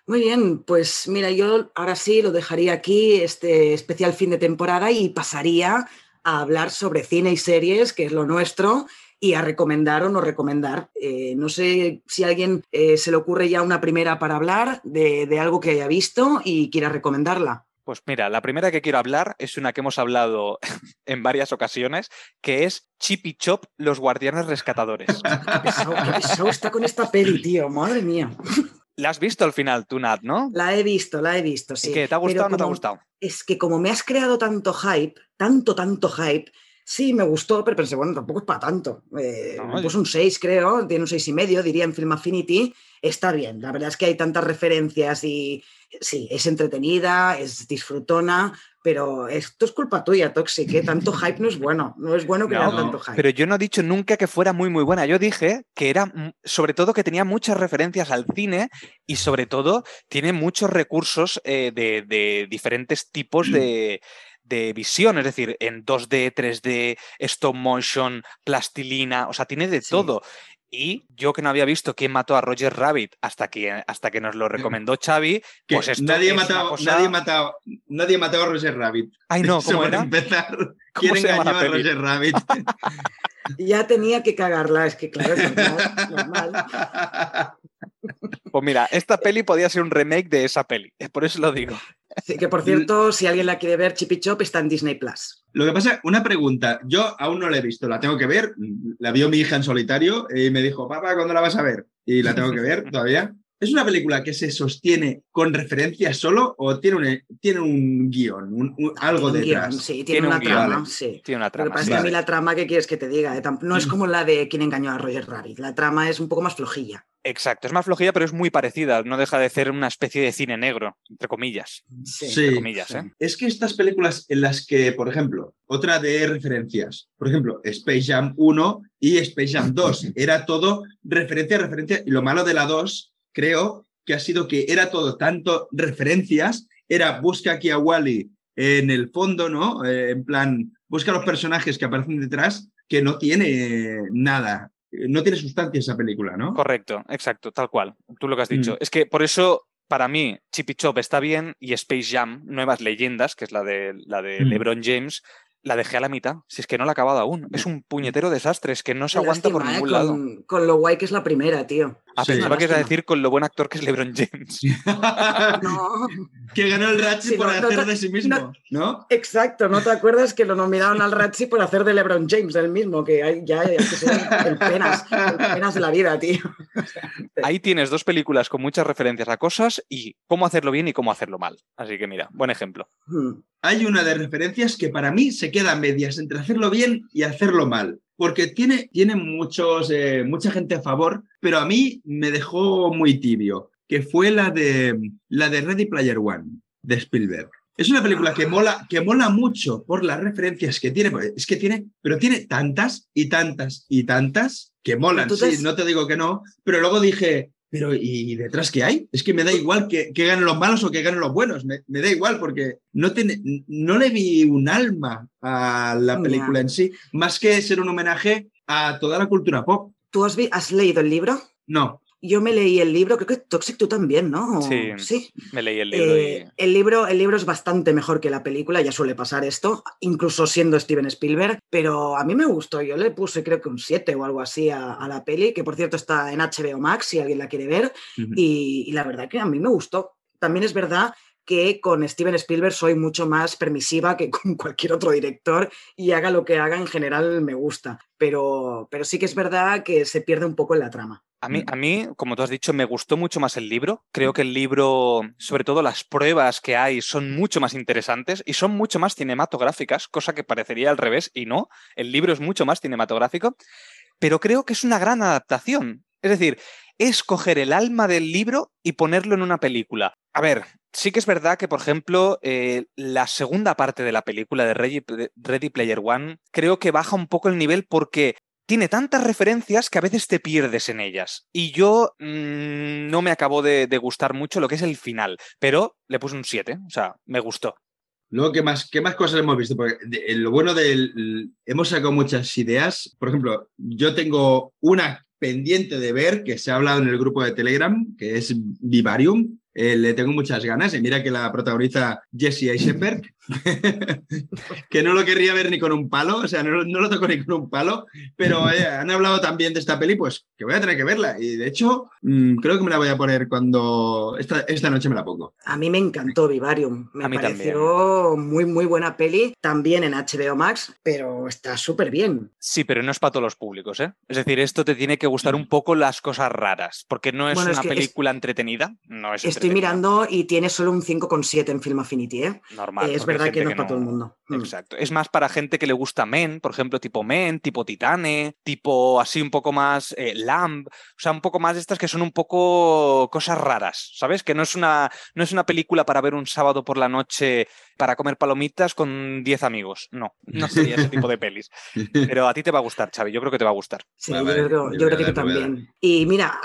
Muy bien, pues mira, yo ahora sí lo dejaría aquí, este especial fin de temporada, y pasaría a hablar sobre cine y series, que es lo nuestro, y a recomendar o no recomendar. Eh, no sé si a alguien eh, se le ocurre ya una primera para hablar de, de algo que haya visto y quiera recomendarla. Pues mira, la primera que quiero hablar es una que hemos hablado en varias ocasiones, que es Chip y Chop, los guardianes rescatadores. qué, pesado, está con esta peli, tío, madre mía. La has visto al final, tú, Nat, ¿no? La he visto, la he visto, sí. ¿Qué, ¿Te ha gustado o no te ha gustado? Es que como me has creado tanto hype, tanto, tanto hype, sí, me gustó, pero pensé, bueno, tampoco es para tanto. Eh, pues un 6, creo, tiene un 6 y medio, diría en Film Affinity. Está bien, la verdad es que hay tantas referencias y sí, es entretenida, es disfrutona, pero esto es culpa tuya, Toxic, ¿eh? tanto hype no es bueno, no es bueno que no, tanto hype. Pero yo no he dicho nunca que fuera muy muy buena, yo dije que era sobre todo que tenía muchas referencias al cine y sobre todo tiene muchos recursos eh, de, diferentes tipos de, de visión, es decir, en 2D, 3D, stop motion, plastilina, o sea, tiene de todo. Y yo que no había visto quién mató a Roger Rabbit hasta que, hasta que nos lo recomendó Xavi, pues esto nadie, es matado, cosa- nadie, matado, nadie matado a Roger Rabbit. Ay, no, ¿cómo era? empezar. ¿Quién se llama engañó la a peli? Roger Rabbit? Ya tenía que cagarla, es que claro, es normal, normal. Pues mira, esta peli podía ser un remake de esa peli, por eso lo digo. Sí, que por cierto, si alguien la quiere ver, Chippy Chop está en Disney Plus. Lo que pasa, una pregunta. Yo aún no la he visto, la tengo que ver. La vio mi hija en solitario y me dijo, papá, ¿cuándo la vas a ver? Y la tengo que ver todavía. ¿Es una película que se sostiene con referencias solo o tiene un, tiene un guion, un- un- algo Tiene un detrás? guion, sí, tiene, Tiene una un guion, trama, vale. sí. Tiene una Lo que trama. pasa sí. es que a mí la trama, ¿qué quieres que te diga? Eh, No es como la de quien engañó a Roger Rabbit. La trama es un poco más flojilla. Exacto, es más flojilla, pero es muy parecida. No deja de ser una especie de cine negro, entre comillas. Sí. Sí, entre comillas, ¿eh? Es que estas películas en las que, por ejemplo, otra de referencias, por ejemplo, Space Jam 1 y Space Jam 2, era todo referencia, referencia, y lo malo de la 2, creo que ha sido que era todo tanto referencias, era busca aquí a Wally en el fondo, ¿no? Eh, en plan, busca los personajes que aparecen detrás, que no tiene nada, eh, no tiene sustancia esa película, ¿no? Correcto, exacto, tal cual. Tú lo que has dicho. Mm. Es que por eso, para mí, Chip y Chop está bien y Space Jam, Nuevas Leyendas, que es la de, la de Mm. LeBron James, la dejé a la mitad. Si es que no la he acabado aún. Es un puñetero desastre, es que no se Qué aguanta por lástima, ningún ¿eh? lado. Con lo guay que es la primera, tío. Ah, Sí. pensaba que ibas a decir con lo buen actor que es LeBron James. No, que ganó el Ratchet Sí, por no, hacer de sí mismo, ¿no? exacto. ¿No te acuerdas que lo nominaron al Razzie por hacer de LeBron James, el mismo? Que hay- ya hay que ser el penas, el penas de la vida, tío. Ahí tienes dos películas con muchas referencias a cosas y cómo hacerlo bien y cómo hacerlo mal. Así que mira, buen ejemplo. Hmm. hay una de referencias que para mí se queda a medias entre hacerlo bien y hacerlo mal. Porque tiene, tiene muchos, eh, mucha gente a favor, pero a mí me dejó muy tibio, que fue la de, la de Ready Player One, de Spielberg. Es una película que mola, que mola mucho por las referencias que tiene, es que tiene, pero tiene tantas y tantas y tantas que molan, sí, no te digo que no, pero luego dije, pero ¿y detrás qué hay? Es que me da igual que, que ganen los malos o que ganen los buenos. Me, me da igual porque no, tiene, no le vi un alma a la película en sí, más que ser un homenaje a toda la cultura pop. ¿Tú has leído el libro? No, Yo me leí el libro, creo que Toxic tú también, ¿no? Sí. Sí. Me leí el libro Eh, el, libro, el libro es bastante mejor que la película, ya suele pasar esto, incluso siendo Steven Spielberg, pero a mí me gustó, yo le puse creo que un 7 o algo así a, a la peli, que por cierto está en HBO Max si alguien la quiere ver, y, y la verdad que a mí me gustó. También es verdad que con Steven Spielberg soy mucho más permisiva que con cualquier otro director y haga lo que haga en general me gusta, pero, pero sí que es verdad que se pierde un poco en la trama. A mí, a mí, como tú has dicho, me gustó mucho más el libro. Creo que el libro, sobre todo las pruebas que hay, son mucho más interesantes y son mucho más cinematográficas, cosa que parecería al revés y no. El libro es mucho más cinematográfico, pero creo que es una gran adaptación. Es decir, es coger el alma del libro y ponerlo en una película. A ver, sí que es verdad que, por ejemplo, eh, la segunda parte de la película de Ready, Player One creo que baja un poco el nivel porque tiene tantas referencias que a veces te pierdes en ellas. Y yo mmm, no me acabó de, gustar mucho lo que es el final, pero le puse un 7, o sea, me gustó. Luego, ¿qué más, qué más cosas hemos visto? Porque lo bueno del... Hemos sacado muchas ideas. Por ejemplo, yo tengo una pendiente de ver que se ha hablado en el grupo de Telegram, que es Vivarium. Eh, le tengo muchas ganas y mira que la protagoniza Jesse Eisenberg, que no lo querría ver ni con un palo, o sea, no, no lo toco ni con un palo, pero eh, han hablado también de esta peli, pues que voy a tener que verla. Y de hecho, mmm, creo que me la voy a poner cuando esta, esta noche me la pongo. A mí me encantó Vivarium, me a mí pareció también. muy, muy buena peli, también en HBO Max, pero está súper bien. Sí, pero no es para todos los públicos, ¿eh? Es decir, esto te tiene que gustar un poco las cosas raras, porque no es Bueno, una es que película es... entretenida, no es Estoy mirando y tiene solo un 5,7 en Film Affinity, ¿eh? Normal. Eh, es verdad que no es para no... todo el mundo. Exacto. Es más para gente que le gusta Men, por ejemplo, tipo Men, tipo Titane, tipo así un poco más eh, Lamb, o sea, un poco más de estas que son un poco cosas raras, ¿sabes? Que no es una, no es una película para ver un sábado por la noche para comer palomitas con 10 amigos. No, no sería ese tipo de pelis. Pero a ti te va a gustar, Xavi, yo creo que te va a gustar. Sí, vale, yo creo, yo creo que tú también. Y mira,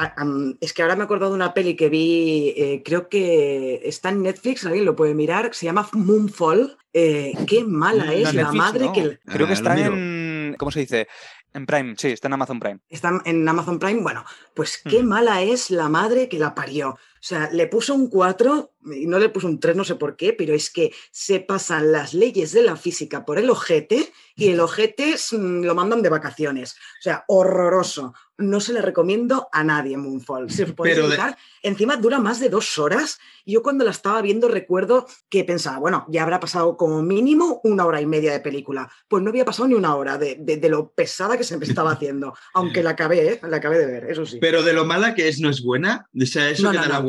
es que ahora me he acordado de una peli que vi, eh, creo que está en Netflix, alguien lo puede mirar, se llama Moonfall. Eh, qué mala es no, la madre no. que... Creo que está en... ¿Cómo se dice? En Prime, sí, está en Amazon Prime. Está en Amazon Prime. Bueno, pues qué Mm. mala es la madre que la parió. O sea, le puso un 4 y no le puso un 3, no sé por qué, pero es que se pasan las leyes de la física por el ojete y el ojete mm, lo mandan de vacaciones. O sea, horroroso. No se le recomiendo a nadie Moonfall. Si os podéis de- encima dura más de dos horas. Yo cuando la estaba viendo recuerdo que pensaba, bueno, ya habrá pasado como mínimo una hora y media de película. Pues no había pasado ni una hora de, de- de lo pesada que se me estaba haciendo. Aunque la acabé, ¿eh? la acabé de ver, eso sí. Pero de lo mala que es, no es buena. O sea, eso No, que no, da la no.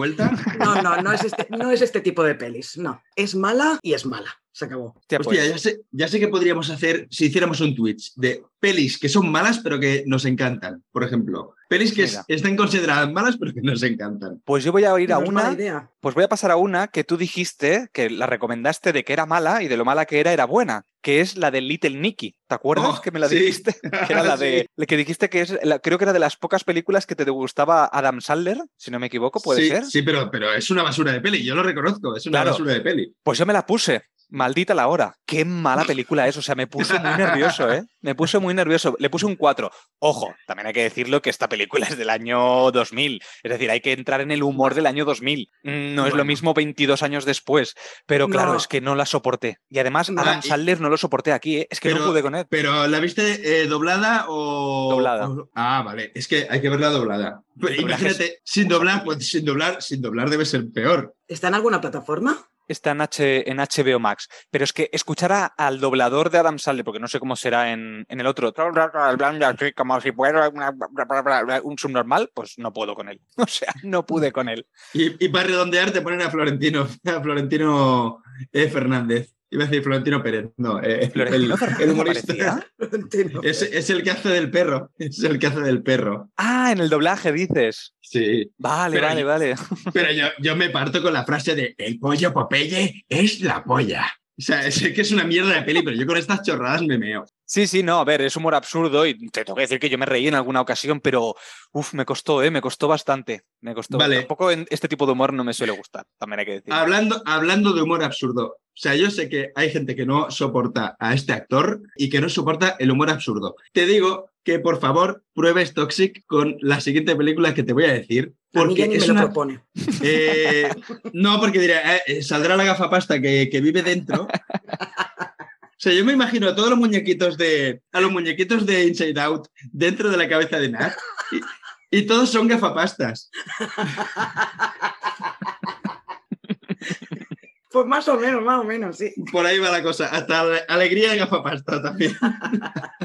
No, no, no es, este, no es este tipo de pelis. No, es mala y es mala. Se acabó. Hostia, Hostia, pues, ya sé, ya sé que podríamos hacer si hiciéramos un Twitch de pelis que son malas pero que nos encantan. Por ejemplo, pelis que Mira. están consideradas malas pero que nos encantan. pues yo voy a ir a No una. idea. Pues voy a pasar a una que tú dijiste, que la recomendaste de que era mala y de lo mala que era era buena, que es la de Little Nicky. ¿Te acuerdas Oh, que me la sí. dijiste? Que era la de. Que dijiste que es. la- creo que era de las pocas películas que te gustaba Adam Sandler, si no me equivoco, puede sí, ser. Sí, pero, pero es una basura de peli. Yo lo reconozco. Es una Claro. basura de peli. Pues yo me la puse. Maldita la hora. Qué mala película es. O sea, me puso muy nervioso, ¿eh? Me puso muy nervioso. Le puse un 4. Ojo, también hay que decirlo que esta película es del año 2000. Es decir, hay que entrar en el humor del año 2000. Mm, No es lo mismo 22 años después. Pero claro, No. es que no la soporté. Y además, No, Adam y- Sandler no lo soporté aquí, ¿eh? Es que no pude con él. Pero ¿la viste eh, doblada o...? Doblada. Ah, vale. Es que hay que verla doblada. Imagínate, sin doblar, pues sin doblar, sin doblar debe ser peor. ¿Está en alguna plataforma? Está en, H, en HBO Max. Pero es que escuchar al doblador de Adam Sandler, porque no sé cómo será en, en el otro, como si fuera un subnormal, pues no puedo con él. O sea, no pude con él. Y, y para redondear te ponen a Florentino, a Florentino eh, Fernández. Iba a decir Florentino Pérez. No, eh, Florentino el, humorista. Es, es el que hace del perro. Es el que hace del perro. Ah, en el doblaje dices. Sí. Vale, Pero vale, yo- vale. Pero yo, yo me parto con la frase de el pollo Popeye es la polla. O sea, sé que es una mierda de peli, pero yo con estas chorradas me meo. Sí, sí, no, a ver, es humor absurdo y te tengo que decir que yo me reí en alguna ocasión, pero uf, me costó, ¿eh? Me costó bastante. Me costó. Vale. Tampoco en este tipo de humor no me suele gustar, también hay que decir. Hablando, hablando de humor absurdo. O sea, yo sé que hay gente que no soporta a este actor y que no soporta el humor absurdo. Te digo que por favor pruebes Toxic con la siguiente película que te voy a decir. A mí ya Porque ni es me lo una, propone. Eh, no, porque dirá, eh, eh, saldrá la gafapasta que, que vive dentro. O sea, yo me imagino a todos los muñequitos de. a los muñequitos de Inside Out dentro de la cabeza de Nat. Y, y todos son gafapastas. Pues más o menos, más o menos, sí. Por ahí va la cosa. Hasta ale- alegría de gafapasta también.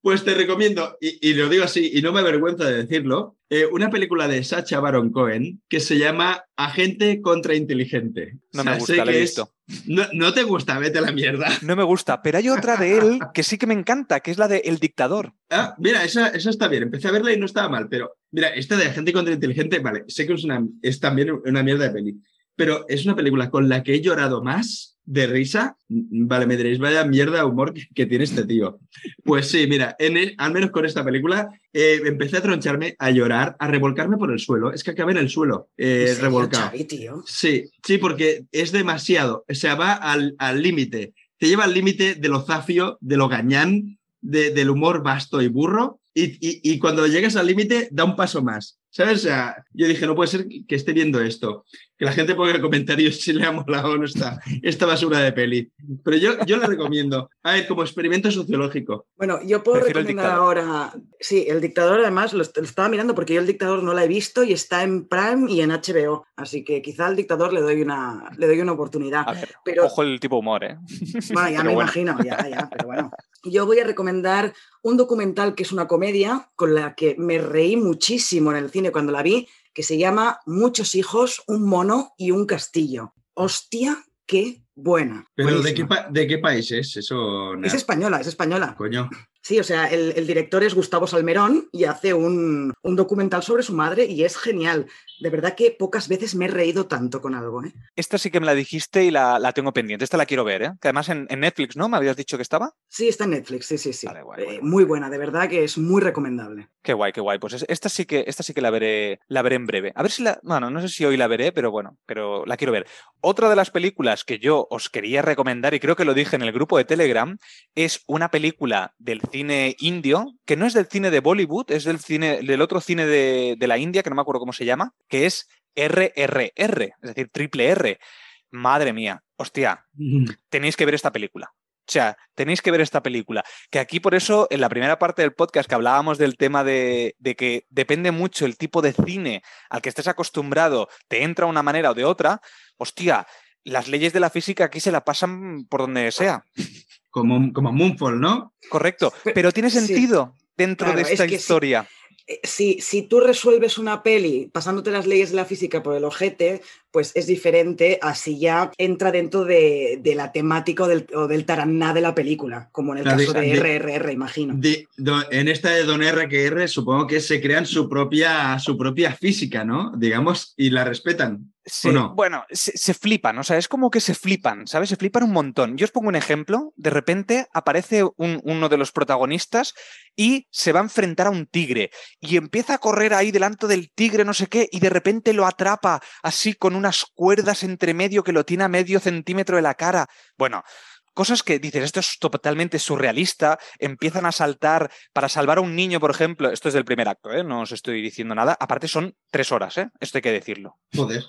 Pues te recomiendo, y, y lo digo así, y no me avergüenza de decirlo, eh, una película de Sacha Baron Cohen que se llama Agente Contrainteligente. No O sea, me sé gusta, la he que es- visto. No, no te gusta, vete a la mierda. No me gusta, pero hay otra de él que sí que me encanta, que es la de El Dictador. Ah, mira, esa, esa está bien. Empecé a verla y no estaba mal, pero mira, esta de Agente Contrainteligente, vale, sé que es, una, es también una mierda de peli, pero es una película con la que he llorado más de risa. Vale, me diréis, vaya mierda de humor que, que tiene este tío. Pues sí, mira, en el- al menos con esta película eh, empecé a troncharme, a llorar, a revolcarme por el suelo. Es que acabé en el suelo, eh, ¿En serio, revolcado. Tío? Sí, sí, porque es demasiado. O sea, va al al límite. Te lleva al límite de lo zafio, de lo gañán, de- del humor vasto y burro. Y, y- y cuando llegas al límite, da un paso más. ¿Sabes? O sea, yo dije, no puede ser que esté viendo esto. Que la gente ponga en comentarios si le ha molado o no está esta basura de peli. Pero yo, yo la recomiendo. A ver, como experimento sociológico. Bueno, yo puedo Prefiero recomendar ahora. Sí, el dictador, además, lo, est- lo estaba mirando porque yo el dictador no la he visto y está en Prime y en HBO. Así que quizá al dictador le doy una, le doy una oportunidad. A ver, Pero- ojo el tipo humor, ¿eh? Bueno, ya Pero me bueno. imagino, ya, ya, pero bueno. Yo voy a recomendar un documental que es una comedia con la que me reí muchísimo en el cine cuando la vi, que se llama Muchos hijos, un mono y un castillo. Hostia, qué buena. Pero ¿de qué, ¿de qué país es eso? Es española, es española. Coño. Sí, o sea, el, el director es Gustavo Salmerón y hace un, un documental sobre su madre y es genial. De verdad que pocas veces me he reído tanto con algo. ¿eh? Esta sí que me la dijiste y la, la tengo pendiente. Esta la quiero ver, ¿eh? Que además en, en Netflix, ¿no? ¿Me habías dicho que estaba? Sí, está en Netflix, sí, sí, sí. Vale, guay, Eh, guay, muy buena, de verdad que es muy recomendable. Qué guay, qué guay. Pues es- esta sí que, esta sí que la veré, la veré en breve. A ver si la. Bueno, no sé si hoy la veré, pero bueno, pero la quiero ver. Otra de las películas que yo os quería recomendar, y creo que lo dije en el grupo de Telegram, es una película del cine indio, que no es del cine de Bollywood, es del cine, del otro cine de, de la India, que no me acuerdo cómo se llama, que es RRR, es decir, triple R. Madre mía, hostia, tenéis que ver esta película. O sea, tenéis que ver esta película. Que aquí por eso, en la primera parte del podcast que hablábamos del tema de, de, que depende mucho el tipo de cine al que estés acostumbrado, te entra de una manera o de otra, hostia, las leyes de la física aquí se la pasan por donde sea. Como, como Moonfall, ¿no? Correcto, pero tiene sentido sí. dentro claro, de esta historia. Sí si, si, tú resuelves una peli pasándote las leyes de la física por el ojete, pues es diferente a si ya entra dentro de, de la temática o del, o del, taraná de la película, como en el caso de, de, RRR, imagino. De, en esta de Don RQR supongo que se crean su propia, su propia física, ¿no? Digamos, y la respetan. Sí, no? bueno, se, se, flipan, o sea, es como que se flipan, ¿sabes? Se flipan un montón. Yo os pongo un ejemplo, de repente aparece un, uno de los protagonistas y se va a enfrentar a un tigre y empieza a correr ahí delante del tigre, no sé qué, y de repente lo atrapa así con unas cuerdas entre medio que lo tiene a medio centímetro de la cara. Bueno, cosas que dices, esto es totalmente surrealista, empiezan a saltar para salvar a un niño, por ejemplo, esto es del primer acto, ¿eh? no os estoy diciendo nada, aparte son tres horas, ¿eh? esto hay que decirlo. Joder.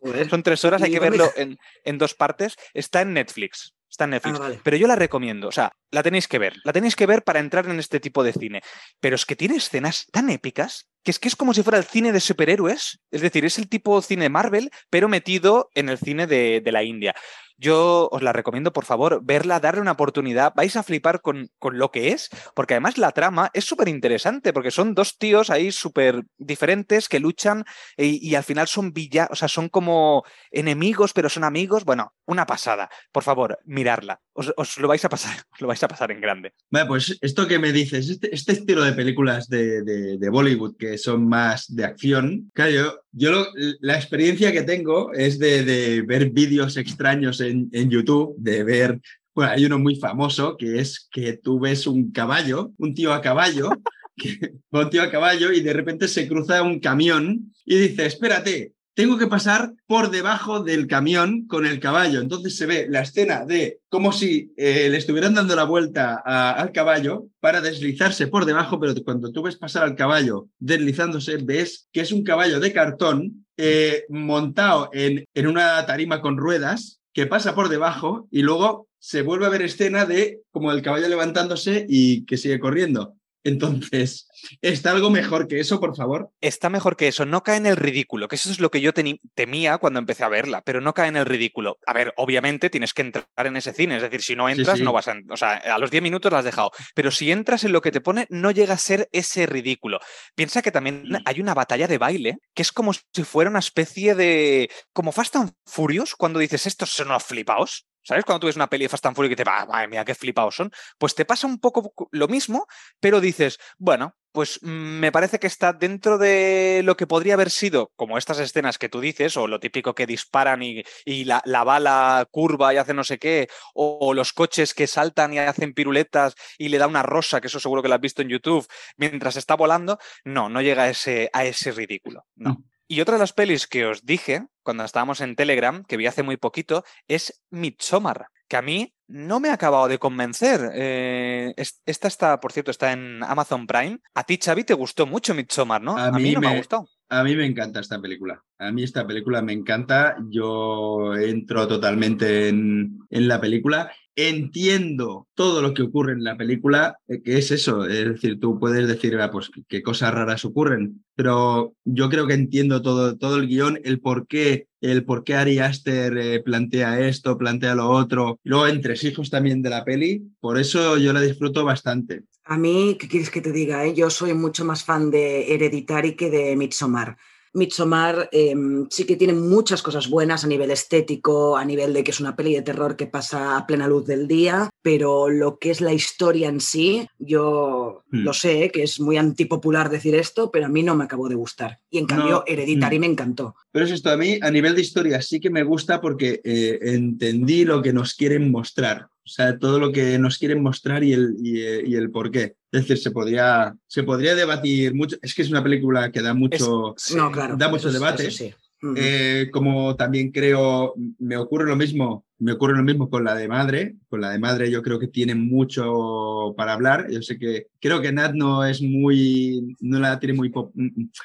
Joder. son tres horas, hay que verlo en, en, dos partes, está en Netflix. Está en Netflix. Ah, vale. Pero yo la recomiendo. O sea, la tenéis que ver. La tenéis que ver para entrar en este tipo de cine. Pero es que tiene escenas tan épicas que es que es como si fuera el cine de superhéroes. Es decir, es el tipo cine Marvel, pero metido en el cine de, de la India. Yo os la recomiendo, por favor, verla, darle una oportunidad. Vais a flipar con, con lo que es, porque además la trama es súper interesante, porque son dos tíos ahí súper diferentes que luchan y, al final son villanos, o sea, son como enemigos, pero son amigos. Bueno, una pasada. Por favor, mirarla. Os, lo vais a pasar, os lo vais a pasar en grande. Vale, pues esto que me dices, este, este estilo de películas de, de, Bollywood que son más de acción, yo, yo lo, la experiencia que tengo es de, de ver vídeos extraños en, en, YouTube, de ver, bueno, hay uno muy famoso que es que tú ves un caballo, un tío a caballo, un tío a caballo y de repente se cruza un camión y dice, espérate, tengo que pasar por debajo del camión con el caballo. Entonces se ve la escena de como si eh, le estuvieran dando la vuelta al caballo para deslizarse por debajo, pero cuando tú ves pasar al caballo deslizándose, ves que es un caballo de cartón eh, montado en, en una tarima con ruedas que pasa por debajo y luego se vuelve a ver escena de como el caballo levantándose y que sigue corriendo. Entonces, ¿está algo mejor que eso, por favor? Está mejor que eso, no cae en el ridículo, que eso es lo que yo temía cuando empecé a verla, pero no cae en el ridículo. A ver, obviamente tienes que entrar en ese cine, es decir, si no entras, sí, sí. no vas a. O sea, a los 10 minutos la has dejado, pero si entras en lo que te pone, no llega a ser ese ridículo. Piensa que también hay una batalla de baile que es como si fuera una especie de. como Fast and Furious, cuando dices estos son los flipaos. ¿Sabes? Cuando tú ves una peli de Fast and Furious y te va, madre mía, qué flipados son. Pues te pasa un poco lo mismo, pero dices, bueno, pues mm, me parece que está dentro de lo que podría haber sido, como estas escenas que tú dices, o lo típico que disparan y, la, la, bala curva y hace no sé qué, o, o, los coches que saltan y hacen piruletas y le da una rosa, que eso seguro que lo has visto en YouTube, mientras está volando. No, no llega a ese, a ese ridículo. No. Mm. Y otra de las pelis que os dije cuando estábamos en Telegram, que vi hace muy poquito, es Midsommar, que a mí no me ha acabado de convencer. Eh, esta está, por cierto, está en Amazon Prime. A ti, Xavi, te gustó mucho Midsommar, ¿no? A, a mí, mí, no me, me ha gustado. A mí me encanta esta película. A mí esta película me encanta. Yo entro totalmente en, en la película entiendo todo lo que ocurre en la película, eh, que es eso, es decir, tú puedes decir, ah, pues qué cosas raras ocurren, pero yo creo que entiendo todo, todo el guion, el por qué, el por qué Ari Aster eh, plantea esto, plantea lo otro, luego entre hijos también de la peli, por eso yo la disfruto bastante. A mí, ¿qué quieres que te diga? Eh? Yo soy mucho más fan de Hereditary que de Midsommar. Midsommar eh, sí que tiene muchas cosas buenas a nivel estético, a nivel de que es una peli de terror que pasa a plena luz del día, pero lo que es la historia en sí, yo mm. lo sé, que es muy antipopular decir esto, pero a mí no me acabó de gustar. Y en cambio, no. Hereditary mm. me encantó. Pero es esto, a mí a nivel de historia sí que me gusta porque eh, entendí lo que nos quieren mostrar. O sea, todo lo que nos quieren mostrar y el, y, y el por qué. Es decir, se podría, se podría debatir mucho. Es que es una película que da mucho, es, no, claro, da mucho es, Eh, como también creo, me ocurre lo mismo, me ocurre lo mismo con la de madre. Con la de madre yo creo que tiene mucho para hablar. Yo sé que creo que Nat no es muy, no la tiene muy,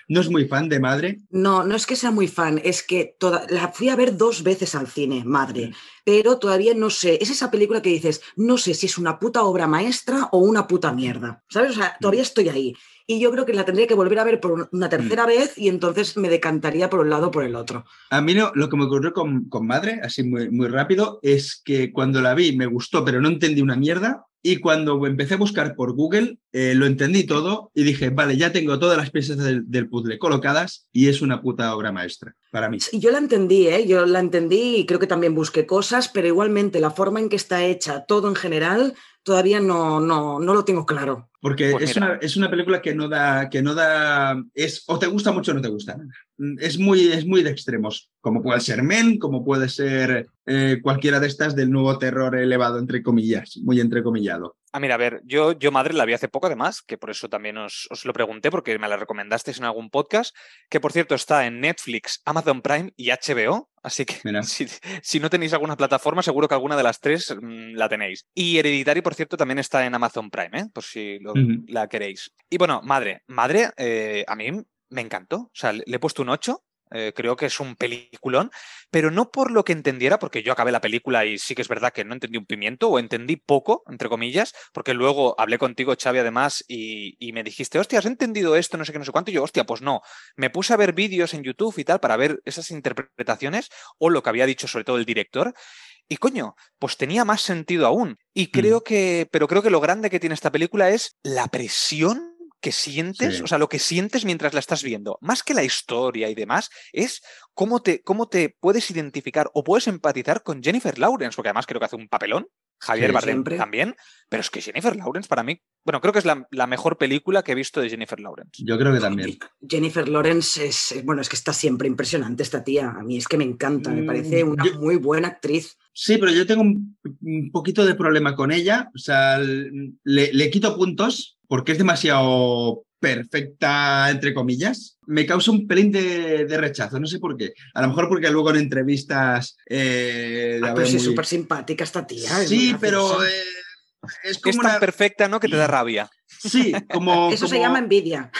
no es muy fan de madre. No, no es que sea muy fan, es que toda, la fui a ver dos veces al cine, madre, pero todavía no sé. Es esa película que dices, no sé si es una puta obra maestra o una puta mierda. ¿Sabes? O sea, todavía estoy ahí y yo creo que la tendría que volver a ver por una tercera mm. vez y entonces me decantaría por un lado o por el otro. A mí no, lo que me ocurrió con, con Madre, así muy, muy rápido, es que cuando la vi me gustó, pero no entendí una mierda. Y cuando empecé a buscar por Google, eh, lo entendí todo y dije, vale, ya tengo todas las piezas del, del, puzzle colocadas y es una puta obra maestra para mí. Yo la entendí, ¿eh? yo la entendí y creo que también busqué cosas, pero igualmente la forma en que está hecha todo en general todavía no, no, no lo tengo claro. Porque pues es, una, es, una, película que no da, que no da, es o te gusta mucho o no te gusta. Es muy, es muy de extremos, como puede ser Men, como puede ser eh, cualquiera de estas del nuevo terror elevado, entre comillas, muy entrecomillado. Ah, mira, a ver, yo, yo Madre la vi hace poco además, que por eso también os, os, lo pregunté, porque me la recomendasteis en algún podcast, que por cierto está en Netflix, Amazon Prime y HBO, así que si, si, no tenéis alguna plataforma, seguro que alguna de las tres mmm, la tenéis. Y Hereditary, por cierto, también está en Amazon Prime, ¿eh? por si lo, uh -huh. la queréis. Y bueno, Madre, Madre, eh, a mí me encantó, o sea, le, le he puesto un 8, eh, creo que es un peliculón, pero no por lo que entendiera, porque yo acabé la película y sí que es verdad que no entendí un pimiento o entendí poco, entre comillas, porque luego hablé contigo, Xavi, además, y, y, me dijiste, hostia, ¿has entendido esto? No sé qué, no sé cuánto. Y yo, hostia, pues no. Me puse a ver vídeos en YouTube y tal para ver esas interpretaciones o lo que había dicho sobre todo el director. Y coño, pues tenía más sentido aún. Y creo mm. que, pero creo que lo grande que tiene esta película es la presión que sientes, sí. o sea, lo que sientes mientras la estás viendo, más que la historia y demás, es cómo te, cómo te puedes identificar o puedes empatizar con Jennifer Lawrence, porque además creo que hace un papelón, Javier sí, Bardem siempre. también, pero es que Jennifer Lawrence para mí, bueno, creo que es la, la, mejor película que he visto de Jennifer Lawrence. Yo creo que también. Jennifer Lawrence es, bueno, es que está siempre impresionante esta tía, a mí es que me encanta, me parece una yo, muy buena actriz. Sí, pero yo tengo un, un, poquito de problema con ella, o sea, le, le quito puntos porque es demasiado perfecta, entre comillas, me causa un pelín de, de, rechazo, no sé por qué. A lo mejor porque luego en entrevistas... Eh, ah, pero muy... es súper simpática esta tía. Sí, pero... Eh, es, como es tan una... perfecta, ¿no? Que te da rabia. Sí, como... Eso como... se llama envidia.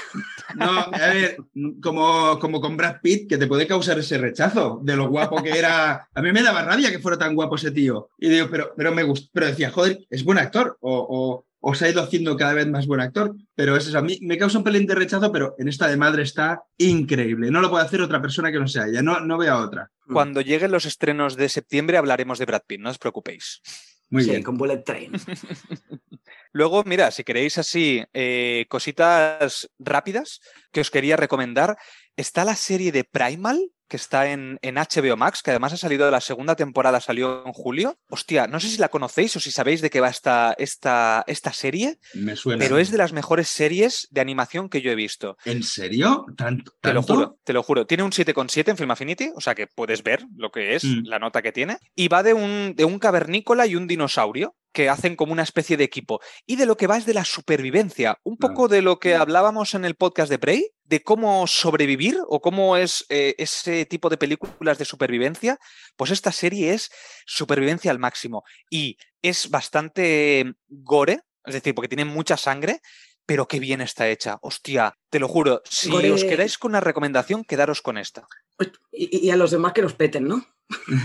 No, a ver, como, como con Brad Pitt, que te puede causar ese rechazo de lo guapo que era. A mí me daba rabia que fuera tan guapo ese tío. Y digo, pero, pero me gustó, pero decía, joder, es buen actor. O, o, o se ha ido haciendo cada vez más buen actor, pero es eso, a mí me causa un pelín de rechazo, pero en esta de madre está increíble. No lo puede hacer otra persona que no sea ella, no, no veo a otra. Cuando lleguen los estrenos de septiembre hablaremos de Brad Pitt, no os preocupéis. Muy sí, bien. con Bullet Train. Luego, mira, si queréis así eh, cositas rápidas que os quería recomendar, está la serie de Primal, que está en, en, HBO Max, que además ha salido de la segunda temporada, salió en julio. Hostia, no sé si la conocéis o si sabéis de qué va esta, esta, esta serie. Me suena. Pero es de las mejores series de animación que yo he visto. ¿En serio? ¿Tanto? Te lo juro, te lo juro. Tiene un 7,7 en Film Affinity, o sea que puedes ver lo que es, mm. la nota que tiene. Y va de un, de un cavernícola y un dinosaurio que hacen como una especie de equipo. Y de lo que va es de la supervivencia, un poco de lo que hablábamos en el podcast de Prey, de cómo sobrevivir o cómo es eh, ese tipo de películas de supervivencia, pues esta serie es supervivencia al máximo. Y es bastante gore, es decir, porque tiene mucha sangre, pero qué bien está hecha. Hostia, te lo juro, si gore... os quedáis con una recomendación, quedaros con esta. Y, y a los demás que los peten, ¿no?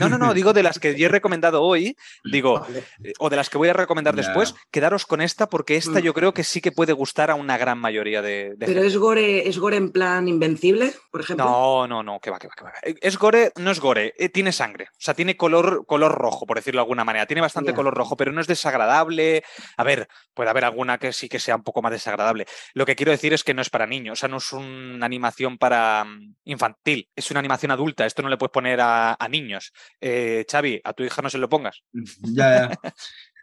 No, no, no, digo de las que yo he recomendado hoy, digo, vale. Eh, o de las que voy a recomendar después, quedaros con esta porque esta mm. yo creo que sí que puede gustar a una gran mayoría de, de Pero gente. es gore, es gore en plan invencible, por ejemplo. No, no, no, que va, que va, que va. Es gore, no es gore, eh, tiene sangre, o sea, tiene color, color rojo, por decirlo de alguna manera, tiene bastante color rojo, pero no es desagradable. A ver, puede haber alguna que sí que sea un poco más desagradable. Lo que quiero decir es que no es para niños, o sea, no es una animación para um, infantil, es una animación adulta, esto no le puedes poner a, a niños niños. Eh, Xavi, a tu hija no se lo pongas. Ya, ya.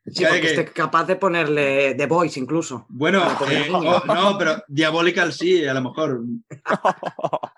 Sí, porque que... esté capaz de ponerle The Voice incluso. Bueno, eh, no, no, pero Diabolical sí, a lo mejor.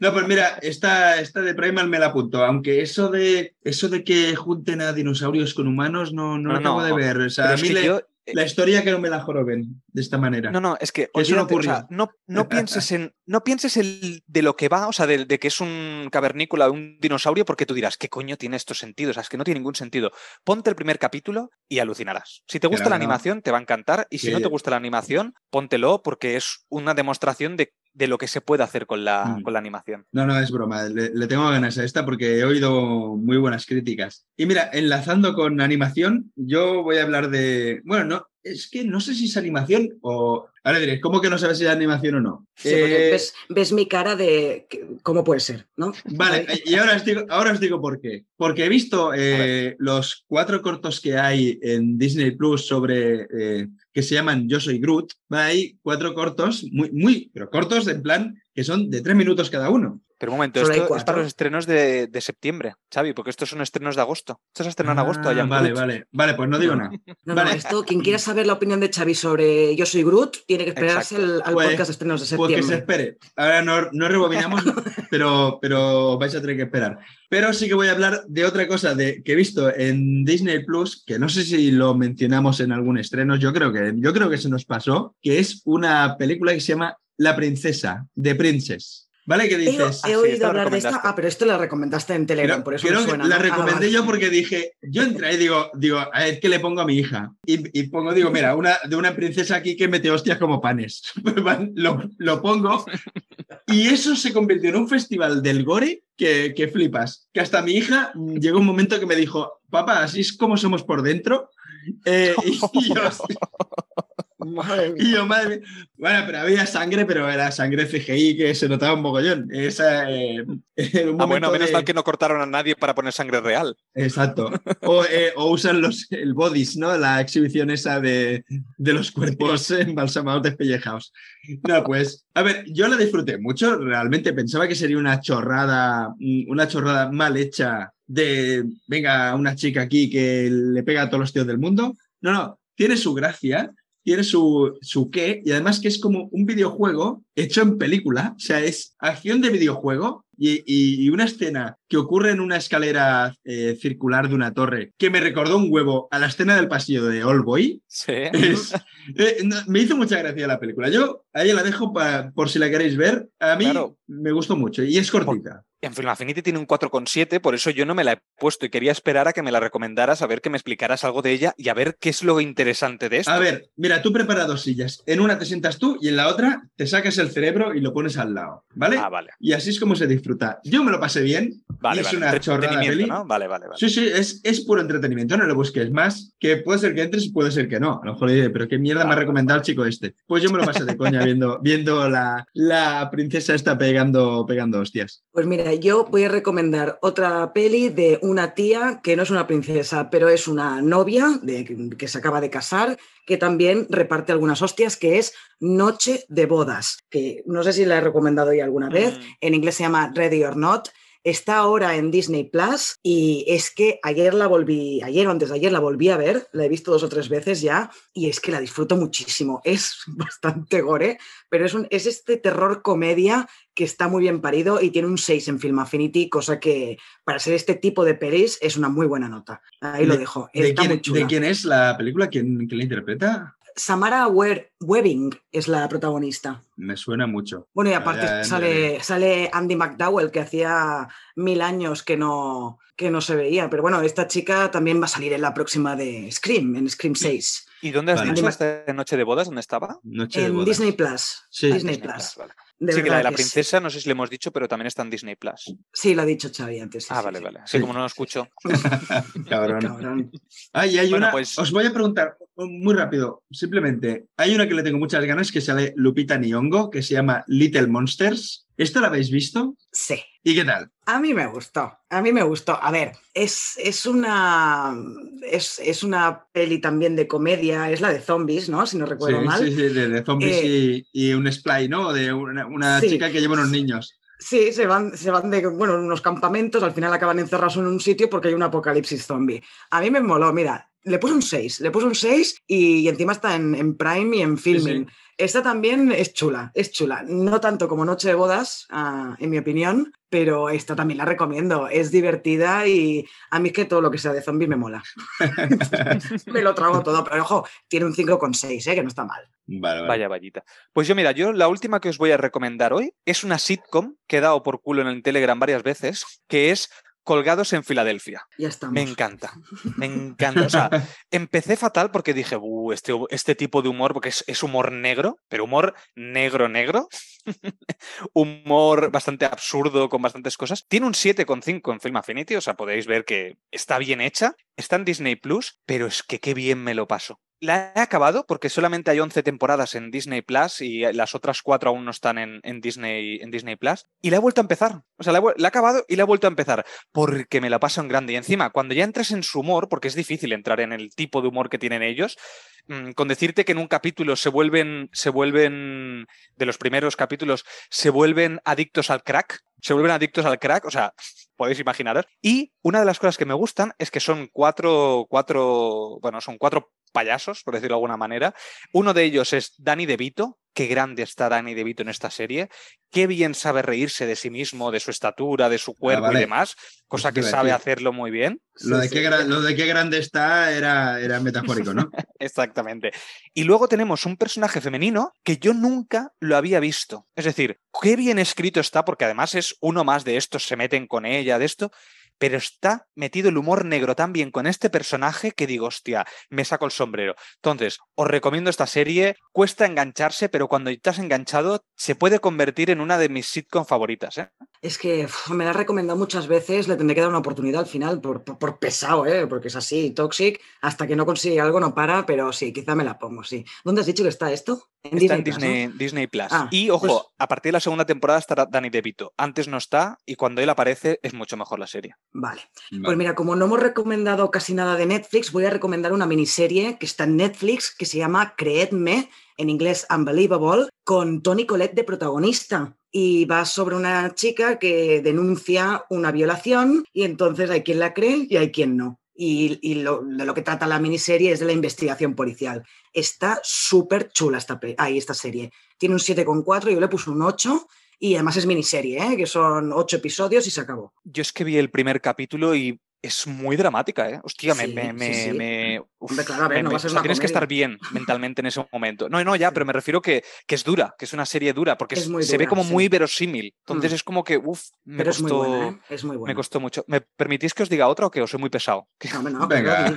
No, pues mira, esta, esta de Primal me la apunto, aunque eso de eso de que junten a dinosaurios con humanos no, no, no lo acabo de ver. O sea, a mí le... yo la historia que no me la joroben de esta manera. No, no, es que no o sea, no, no pienses en no pienses en de lo que va, o sea, de, de que es un cavernícola, un dinosaurio, porque tú dirás, ¿qué coño tiene estos sentidos? O sea, es que no tiene ningún sentido. Ponte el primer capítulo y alucinarás. Si te gusta Claro, la no. animación, te va a encantar, y si no te gusta la animación, póntelo porque es una demostración de, de lo que se puede hacer con la, Mm. con la animación. No, no, es broma. Le, le tengo ganas a esta porque he oído muy buenas críticas. Y mira, enlazando con animación, yo voy a hablar de. Bueno, no, es que no sé si es animación o. Ahora diréis, ¿cómo que no sabes si es animación o no? Sí, porque Eh, ves, ves mi cara de cómo puede ser, ¿no? Vale, y ahora os digo, ahora os digo por qué. Porque he visto eh, los cuatro cortos que hay en Disney Plus sobre eh, que se llaman Yo soy Groot. Hay cuatro cortos, muy, muy, pero cortos en plan que son de tres minutos cada uno. Pero un momento, esto es para los estrenos de, de septiembre, Xavi, porque estos son estrenos de agosto. Esto se estrena en agosto. Ah, allá en vale, Groot. vale, vale, pues no digo nada. No, Vale. no, esto, quien quiera saber la opinión de Xavi sobre Yo soy Groot, tiene que esperarse el- al Pues- podcast de estrenos de Pues que se septiembre. espere. Ahora no, no rebobinamos, pero, pero vais a tener que esperar. Pero sí que voy a hablar de otra cosa de, que he visto en Disney Plus, que no sé si lo mencionamos en algún estreno, yo creo que, yo creo que se nos pasó, que es una película que se llama La Princesa, de Princess. ¿Vale? Que dices. he Ah, sí, oído la hablar de esta. Ah, pero esto la recomendaste en Telegram, Creo- por eso me suena. la ¿no? Ah, recomendé vale. yo porque dije, yo entré y digo, digo, a ver qué le pongo a mi hija. Y, y pongo, digo, mira, una, de una princesa aquí que mete hostias como panes. Lo, lo pongo. Y eso se convirtió en un festival del gore que, que flipas. Que hasta mi hija mm, llegó un momento que me dijo, papá, así es como somos por dentro. Eh, y, y yo, Madre mía. y yo, madre mía. Bueno, pero había sangre, pero era sangre CGI que se notaba un mogollón. Esa, eh, era un Ah, bueno, menos de- mal que no cortaron a nadie para poner sangre real. Exacto. O, eh, o usan los, el bodies, ¿no? La exhibición esa de, de los cuerpos embalsamados despellejados. No, pues, a ver, yo la disfruté mucho. Realmente pensaba que sería una chorrada, mm, una chorrada mal hecha de, venga, una chica aquí que le pega a todos los tíos del mundo. No, no, tiene su gracia, tiene su, su qué, y además que es como un videojuego hecho en película, o sea, es acción de videojuego y, y- una escena que ocurre en una escalera eh, circular de una torre que me recordó un huevo a la escena del pasillo de All Boy. Sí. Es- eh, no, me hizo mucha gracia la película. Yo ahí la dejo pa- por si la queréis ver. A mí Claro. me gustó mucho y es cortita. En Film Affinity tiene un 4,7, por eso yo no me la he puesto y quería esperar a que me la recomendaras, a ver que me explicaras algo de ella y a ver qué es lo interesante de esto. A ver, mira, tú preparas dos sillas. En una te sientas tú y en la otra te sacas el cerebro y lo pones al lado, ¿vale? Ah, vale. Y así es como se disfruta. Yo me lo pasé bien. Vale, y es vale. una chorrada peli. ¿no? Vale, vale, vale. Sí, sí, es, es puro entretenimiento, no le busques más, que puede ser que entres puede ser que no. A lo mejor diré, pero qué mierda me ha Vale, recomendado el chico este. Pues yo me lo pasé de coña viendo, viendo la, la princesa esta pegando, pegando hostias. Pues mira, yo voy a recomendar otra peli de una tía que no es una princesa, pero es una novia de, que se acaba de casar, que también reparte algunas hostias, que es Noche de Bodas, que no sé si la he recomendado ya alguna vez. Mm. En inglés se llama Ready or Not. Está ahora en Disney Plus y es que ayer la volví, ayer o antes de ayer la volví a ver, la he visto dos o tres veces ya y es que la disfruto muchísimo. Es bastante gore, pero es, un, es este terror comedia que está muy bien parido y tiene un 6 en Film Affinity, cosa que para ser este tipo de pelis es una muy buena nota. Ahí lo ¿De- dejo. ¿De Está quién, muy chula. de quién es la película? ¿Quién, quién la interpreta? Samara Webbing es la protagonista. Me suena mucho. Bueno, y aparte ya sale, sale Andy McDowell, que hacía mil años que no, que no se veía. Pero bueno, esta chica también va a salir en la próxima de Scream, en Scream 6. ¿Y dónde has Vale. dicho esta noche de bodas? ¿Dónde estaba? Noche de En bodas. Disney Plus. Sí. Disney Disney Plus. vale. De sí, que la de la sí. princesa, no sé si le hemos dicho, pero también está en Disney Plus. Sí, lo ha dicho Xavi antes. sí, ah, sí, vale, sí. vale. Sí, como no lo escucho. Cabrón. Cabrón. Ah, y hay Bueno, una. pues- Os voy a preguntar muy rápido, simplemente. Hay una que le tengo muchas ganas que sale Lupita Nyong'o, que se llama Little Monsters. ¿Esto la habéis visto? Sí. ¿Y qué tal? A mí me gustó, a mí me gustó. A ver, es, es una es, es una peli también de comedia, es la de zombies, ¿no? Si no recuerdo sí, mal. sí, sí, de, de zombies Eh, y, y un splay, ¿no? De una, una Sí. chica que lleva unos niños. Sí, se van, se van de bueno, unos campamentos, al final acaban encerrados en un sitio porque hay un apocalipsis zombie. A mí me moló, mira, le puse un 6, le puse un 6 y, encima está en, en, Prime y en Filming. Esta también es chula, es chula. No tanto como Noche de Bodas, ah, en mi opinión, pero esta también la recomiendo. Es divertida y a mí es que todo lo que sea de zombie me mola. me lo trago todo, pero ojo, tiene un 5,6, ¿eh? que no está mal. Vaya vallita. Pues yo, mira, yo la última que os voy a recomendar hoy es una sitcom que he dado por culo en el Telegram varias veces, que es colgados en Filadelfia. Ya estamos. Me encanta, me encanta. O sea, empecé fatal porque dije, este, este tipo de humor, porque es, humor negro, pero humor negro, negro. humor bastante absurdo con bastantes cosas. Tiene un 7,5 en Film Affinity, o sea, podéis ver que está bien hecha. Está en Disney Plus, pero es que qué bien me lo paso. La he acabado porque solamente hay 11 temporadas en Disney Plus y las otras cuatro aún no están en, Disney, en Disney Plus. Y la he vuelto a empezar. O sea, la he, acabado y la he vuelto a empezar porque me la paso en grande. Y encima, cuando ya entres en su humor, porque es difícil entrar en el tipo de humor que tienen ellos, mm, con decirte que en un capítulo se vuelven, se vuelven, de los primeros capítulos, se vuelven adictos al crack, se vuelven adictos al crack, o sea, podéis imaginaros. Y una de las cosas que me gustan es que son cuatro, cuatro, bueno, son cuatro payasos, por decirlo de alguna manera. Uno de ellos es Danny DeVito, qué grande está Danny DeVito en esta serie, qué bien sabe reírse de sí mismo, de su estatura, de su ah, cuerpo y demás, cosa que sabe hacerlo muy bien. Lo, de, qué grande está era, era metafórico, ¿no? Exactamente. Y luego tenemos un personaje femenino que yo nunca lo había visto. Es decir, qué bien escrito está, porque además es uno más de estos, se meten con ella, de esto pero está metido el humor negro tan bien con este personaje que digo, hostia, me saco el sombrero. Entonces, os recomiendo esta serie, cuesta engancharse, pero cuando estás enganchado se puede convertir en una de mis sitcom favoritas. ¿eh? Es que me la he recomendado muchas veces, le tendré que dar una oportunidad al final, por, por, pesado, ¿eh? porque es así, toxic, hasta que no consigue algo no para, pero sí, quizá me la pongo, sí. ¿Dónde has dicho que está esto? En está Disney, en Disney, Plus. Ah, y ojo, pues a partir de la segunda temporada estará Danny DeVito. Antes no está y cuando él aparece es mucho mejor la serie. Vale. Pues mira, como no hemos recomendado casi nada de Netflix, voy a recomendar una miniserie que está en Netflix que se llama Creedme, en inglés Unbelievable, con Tony Collette de protagonista. Y va sobre una chica que denuncia una violación y entonces hay quien la cree y hay quien no. Y, de lo que trata la miniserie es de la investigación policial. Está súper chula esta, ahí, esta serie. Tiene un 7,4, yo le puse un 8 y además es miniserie, ¿eh? que son ocho episodios y se acabó. Yo es que vi el primer capítulo y es muy dramática, ¿eh? Hostia, me. me, tienes que estar bien mentalmente en ese momento. No, no, ya, pero me refiero que, que es dura, que es una serie dura, porque se ve como muy verosímil. Entonces mm. es como que, uff, me costó. ¿eh? Es muy, Me costó mucho. ¿Me permitís que os diga otra o que os soy muy pesado? No, Venga.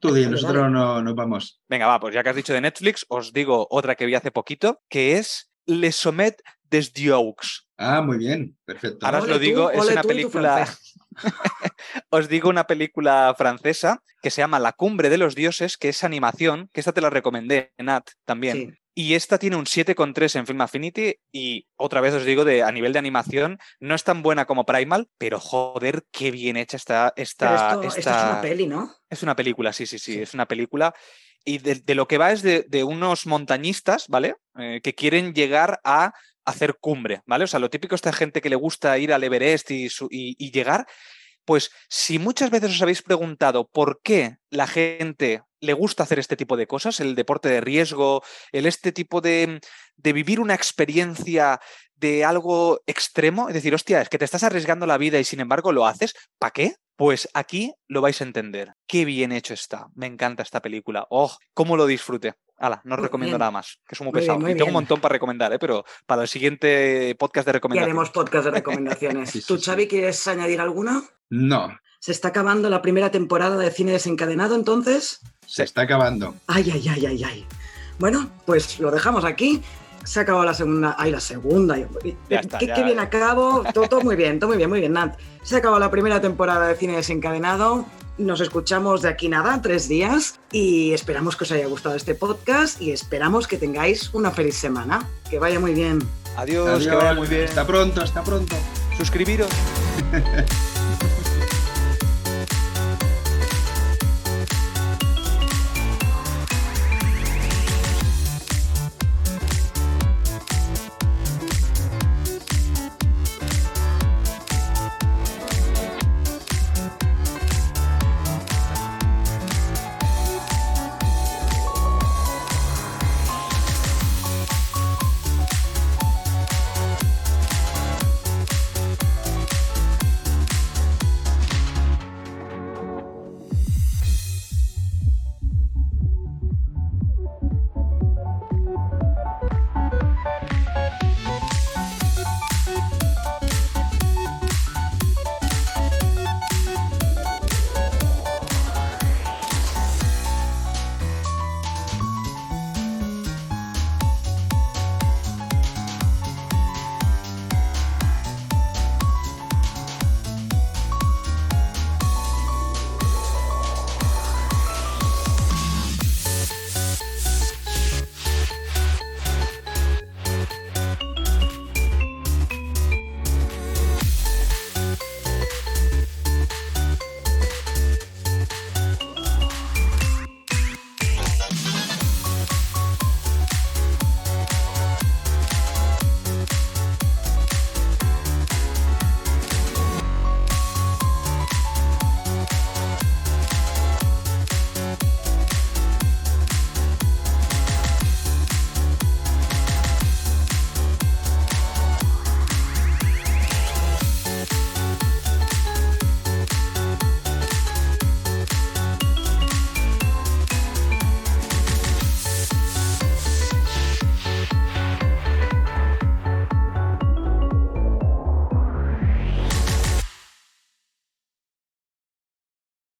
Tú di, nosotros no nos vamos. Venga, va, pues ya que has dicho de Netflix, os digo otra que vi hace poquito, que es Le Sommet des Dieux. Ah, muy bien, perfecto. Ahora os lo digo, es una película. os digo una película francesa que se llama La cumbre de los dioses, que es animación, que esta te la recomendé, Nat, también. Y esta tiene un 7,3 en Film Affinity y otra vez os digo, de, a nivel de animación, no es tan buena como Primal, pero joder, qué bien hecha está esta... Esto, es una peli, ¿no? Es una película, sí, sí, sí, es una película. Y de, lo que va es de, unos montañistas, ¿vale? Eh, que quieren llegar a hacer cumbre, ¿vale? O sea, lo típico es esta gente que le gusta ir al Everest y, y, llegar, pues si muchas veces os habéis preguntado por qué la gente le gusta hacer este tipo de cosas, el deporte de riesgo, el este tipo de, de vivir una experiencia de algo extremo, es decir, hostia, es que te estás arriesgando la vida y sin embargo lo haces, ¿para qué? Pues aquí lo vais a entender. Qué bien hecho está. Me encanta esta película. ¡Oh! ¿Cómo lo disfrute! Hala, no os recomiendo nada más, que es muy, pesado. y tengo un montón para recomendar, ¿eh? pero para el siguiente podcast de recomendaciones. haremos podcast de recomendaciones. ¿Tú, Xavi, quieres añadir alguna? No. ¿Se está acabando la primera temporada de cine desencadenado entonces? Se está acabando. Ay, ay, ay, ay, ay. Bueno, pues lo dejamos aquí. Se ha acabado la segunda. Ay, la segunda. Ya está, qué, bien acabo. Todo, todo, muy bien, todo muy bien, muy bien, Nat. Se ha acabado la primera temporada de cine desencadenado. Nos escuchamos de aquí nada, tres días, y esperamos que os haya gustado este podcast y esperamos que tengáis una feliz semana. Que vaya muy bien. Adiós, que vaya muy bien. Hasta pronto, hasta pronto. Suscribiros.